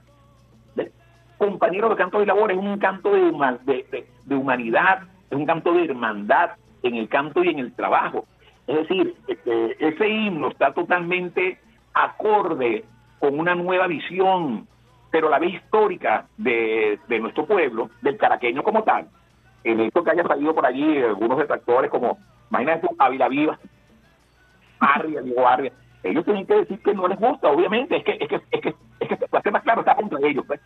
Compañeros de canto y labores es un canto de, de, de, humanidad, es un canto de hermandad en el canto y en el trabajo. Es decir, este, ese himno está totalmente acorde con una nueva visión, pero la vez histórica de, de nuestro pueblo, del caraqueño como tal. En esto que haya salido por allí algunos detractores como, imagínate, Ávila Viva, Arria, Diego Arria, ellos tienen que decir que no les gusta, obviamente, es que, es que, es que, es que para ser más claro, está contra ellos, pues.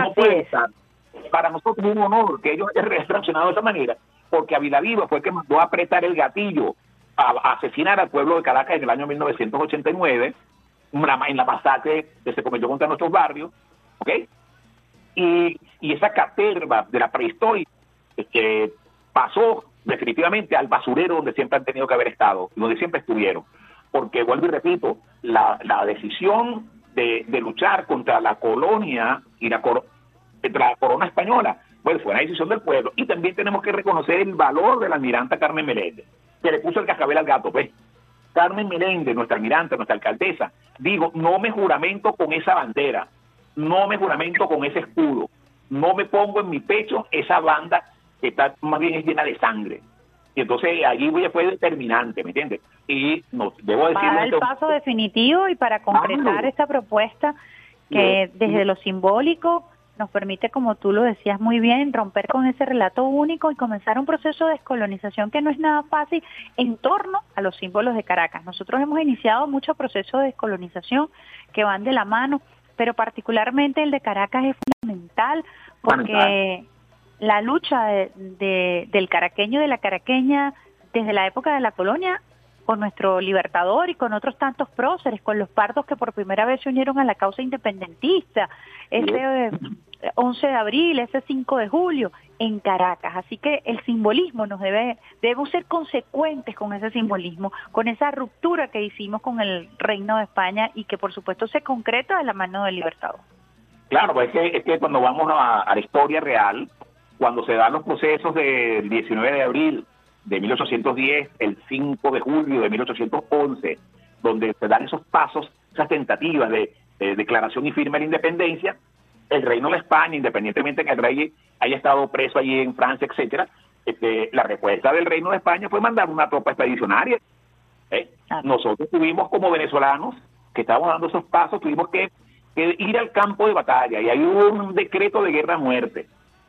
No puede estar. Para nosotros es un honor que ellos hayan reaccionado de esa manera, porque Ávila Viva fue el que mandó a apretar el gatillo a, asesinar al pueblo de Caracas en el año 1989, en la masacre que se cometió contra nuestros barrios, ¿ok? Y, y esa caterva de la prehistoria que pasó definitivamente al basurero donde siempre han tenido que haber estado, donde siempre estuvieron. Porque, vuelvo y repito, la, la decisión de, luchar contra la colonia y la, la corona española, pues fue una decisión del pueblo. Y también tenemos que reconocer el valor de la almiranta Carmen Meléndez, que le puso el cascabel al gato, pues. Carmen Meléndez, nuestra almiranta, nuestra alcaldesa, digo, no me juramento con esa bandera, no me juramento con ese escudo, no me pongo en mi pecho esa banda que está más bien es llena de sangre. Y entonces allí fue determinante, ¿me entiendes? Y no, debo decir... Para el paso definitivo y para concretar esta propuesta que desde lo simbólico nos permite, como tú lo decías muy bien, romper con ese relato único y comenzar un proceso de descolonización que no es nada fácil en torno a los símbolos de Caracas. Nosotros hemos iniciado muchos procesos de descolonización que van de la mano, pero particularmente el de Caracas es fundamental porque la lucha de, del caraqueño y de la caraqueña desde la época de la colonia con nuestro libertador y con otros tantos próceres, con los pardos que por primera vez se unieron a la causa independentista, ese 11 de abril, ese 5 de julio, en Caracas. Así que el simbolismo nos debe, debemos ser consecuentes con ese simbolismo, con esa ruptura que hicimos con el Reino de España y que por supuesto se concreta de la mano del libertador. Claro, pues es que, es que cuando vamos a la historia real, cuando se dan los procesos del 19 de abril de 1810, el 5 de julio de 1811, donde se dan esos pasos, esas tentativas de, declaración y firma de la independencia, el reino de España, independientemente de que el rey haya estado preso allí en Francia, etcétera, este, la respuesta del reino de España fue mandar una tropa expedicionaria. ¿eh? Nosotros tuvimos como venezolanos que estábamos dando esos pasos, tuvimos que, que ir al campo de batalla y hay un decreto de guerra a muerte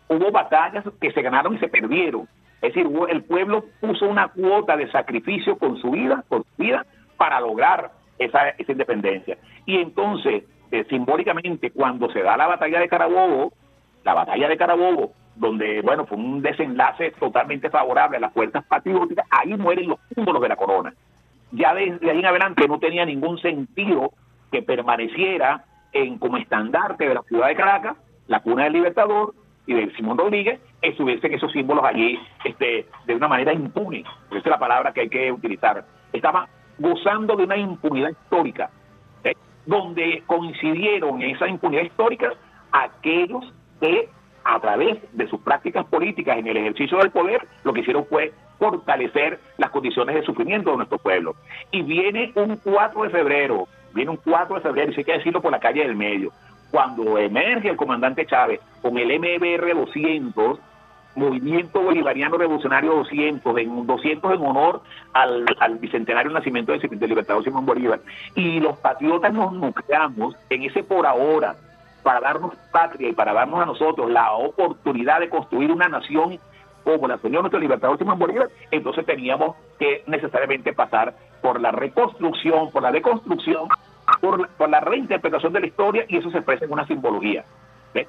hubo batallas que se ganaron y se perdieron. Es decir, el pueblo puso una cuota de sacrificio con su vida, con su vida, para lograr esa, esa independencia. Y entonces, eh, simbólicamente, cuando se da la batalla de Carabobo, la batalla de Carabobo, donde, bueno, fue un desenlace totalmente favorable a las fuerzas patrióticas, ahí mueren los símbolos de la corona. Ya desde ahí en adelante no tenía ningún sentido que permaneciera en como estandarte de la ciudad de Caracas, la cuna del Libertador, y de Simón Rodríguez estuviesen esos símbolos allí este, de una manera impune, esa es la palabra que hay que utilizar. Estaban gozando de una impunidad histórica, ¿eh? donde coincidieron en esa impunidad histórica aquellos que a través de sus prácticas políticas en el ejercicio del poder, lo que hicieron fue fortalecer las condiciones de sufrimiento de nuestro pueblo. Y viene un 4 de febrero, viene un 4 de febrero, y si hay que decirlo por la calle del medio, cuando emerge el comandante Chávez con el MBR 200, Movimiento Bolivariano Revolucionario 200, en 200 en honor al, bicentenario nacimiento del, del libertador Simón Bolívar. Y los patriotas nos nucleamos en ese por ahora para darnos patria y para darnos a nosotros la oportunidad de construir una nación como la soñó nuestro libertador Simón Bolívar, entonces teníamos que necesariamente pasar por la reconstrucción, por la deconstrucción, por, por la reinterpretación de la historia y eso se expresa en una simbología. ¿ves?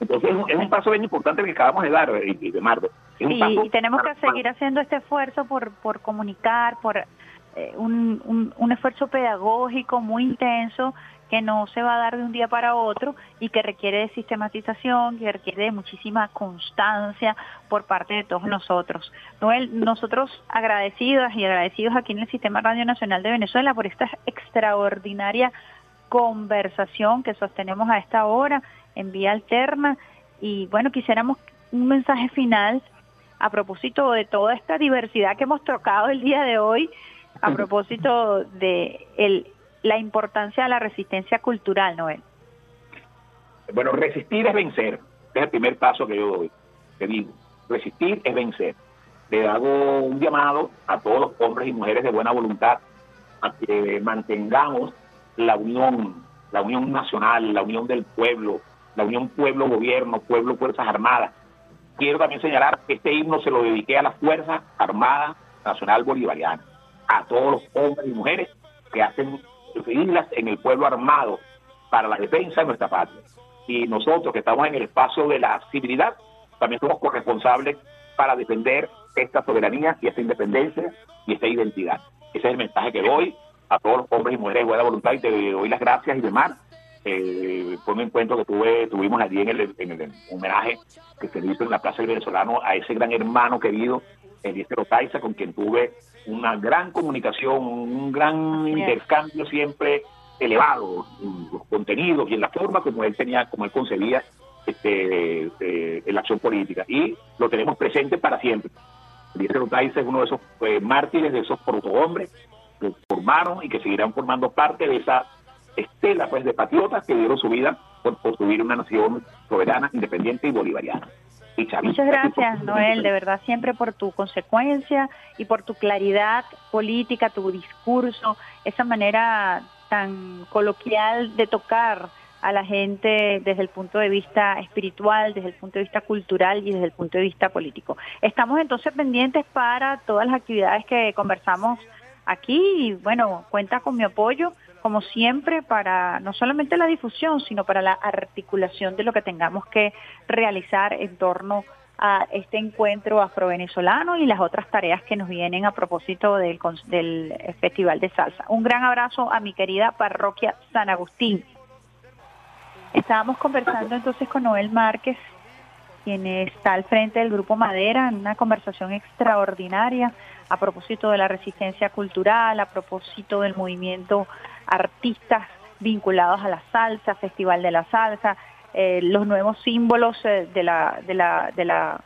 Entonces es un, es un paso bien importante que acabamos de dar, eh, y de. Es un Sí, paso y tenemos que seguir haciendo este esfuerzo por, por comunicar, por eh, un, un, un esfuerzo pedagógico muy intenso que no se va a dar de un día para otro y que requiere de sistematización, que requiere de muchísima constancia por parte de todos nosotros. Noel, nosotros agradecidas y agradecidos aquí en el Sistema Radio Nacional de Venezuela por esta extraordinaria conversación que sostenemos a esta hora en vía alterna y bueno, quisiéramos un mensaje final a propósito de toda esta diversidad que hemos tocado el día de hoy, a propósito de el, la importancia de la resistencia cultural, Noel. Bueno, resistir es vencer. Este es el primer paso que yo doy. Te digo, resistir es vencer. Le hago un llamado a todos los hombres y mujeres de buena voluntad a que mantengamos la unión, la unión nacional, la unión del pueblo, la unión pueblo-gobierno, pueblo-fuerzas armadas. Quiero también señalar que este himno se lo dediqué a las Fuerzas Armadas Nacional Bolivariana, a todos los hombres y mujeres que hacen filas en el pueblo armado para la defensa de nuestra patria. Y nosotros que estamos en el espacio de la civilidad, también somos corresponsables para defender esta soberanía y esta independencia y esta identidad. Ese es el mensaje que doy a todos los hombres y mujeres de buena voluntad y te doy las gracias y demás. Eh, fue un encuentro que tuve, tuvimos allí en el, en el homenaje que se hizo en la Plaza del Venezolano a ese gran hermano querido, Eliezer Otaiza, con quien tuve una gran comunicación, un gran intercambio siempre elevado en los contenidos y en la forma como él tenía, como él concebía este, eh, la acción política. Y lo tenemos presente para siempre. Eliezer Otaiza es uno de esos eh, mártires, de esos protohombres que formaron y que seguirán formando parte de esa estela pues, de patriotas que dieron su vida por construir una nación soberana, independiente y bolivariana. Muchas gracias, Noel, de verdad, siempre por tu consecuencia y por tu claridad política, tu discurso, esa manera tan coloquial de tocar a la gente desde el punto de vista espiritual, desde el punto de vista cultural y desde el punto de vista político. Estamos entonces pendientes para todas las actividades que conversamos aquí y bueno, cuenta con mi apoyo como siempre para no solamente la difusión, sino para la articulación de lo que tengamos que realizar en torno a este encuentro afrovenezolano y las otras tareas que nos vienen a propósito del, del Festival de Salsa. Un gran abrazo a mi querida parroquia San Agustín. Estábamos conversando entonces con Noel Márquez, quien está al frente del Grupo Madera, en una conversación extraordinaria a propósito de la resistencia cultural, a propósito del movimiento artistas vinculados a la salsa, Festival de la Salsa, eh, los nuevos símbolos eh, de la de la de la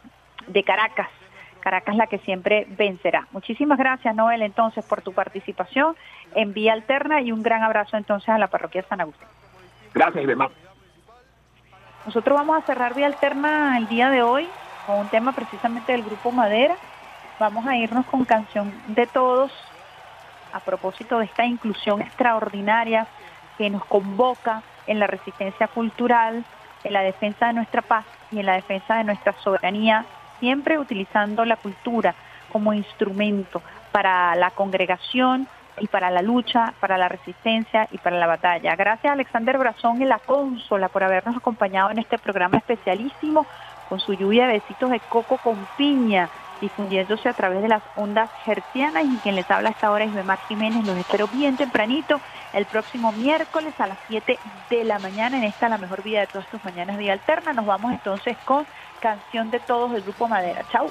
de Caracas. Caracas la que siempre vencerá. Muchísimas gracias, Noel, entonces por tu participación en Vía Alterna y un gran abrazo entonces a la parroquia San Agustín. Gracias, Ibermán. Nosotros vamos a cerrar Vía Alterna el día de hoy con un tema precisamente del grupo Madera. Vamos a irnos con canción de todos a propósito de esta inclusión extraordinaria que nos convoca en la resistencia cultural, en la defensa de nuestra paz y en la defensa de nuestra soberanía, siempre utilizando la cultura como instrumento para la congregación y para la lucha, para la resistencia y para la batalla. Gracias a Alexander Brazón y la Consola por habernos acompañado en este programa especialísimo con su lluvia de besitos de coco con piña difundiéndose a través de las ondas hercianas y quien les habla hasta ahora es Bemar Jiménez. Los espero bien tempranito el próximo miércoles a las 7 de la mañana en esta La Mejor Vida de todas tus mañanas, Vía Alterna. Nos vamos entonces con Canción de Todos del Grupo Madera. Chau.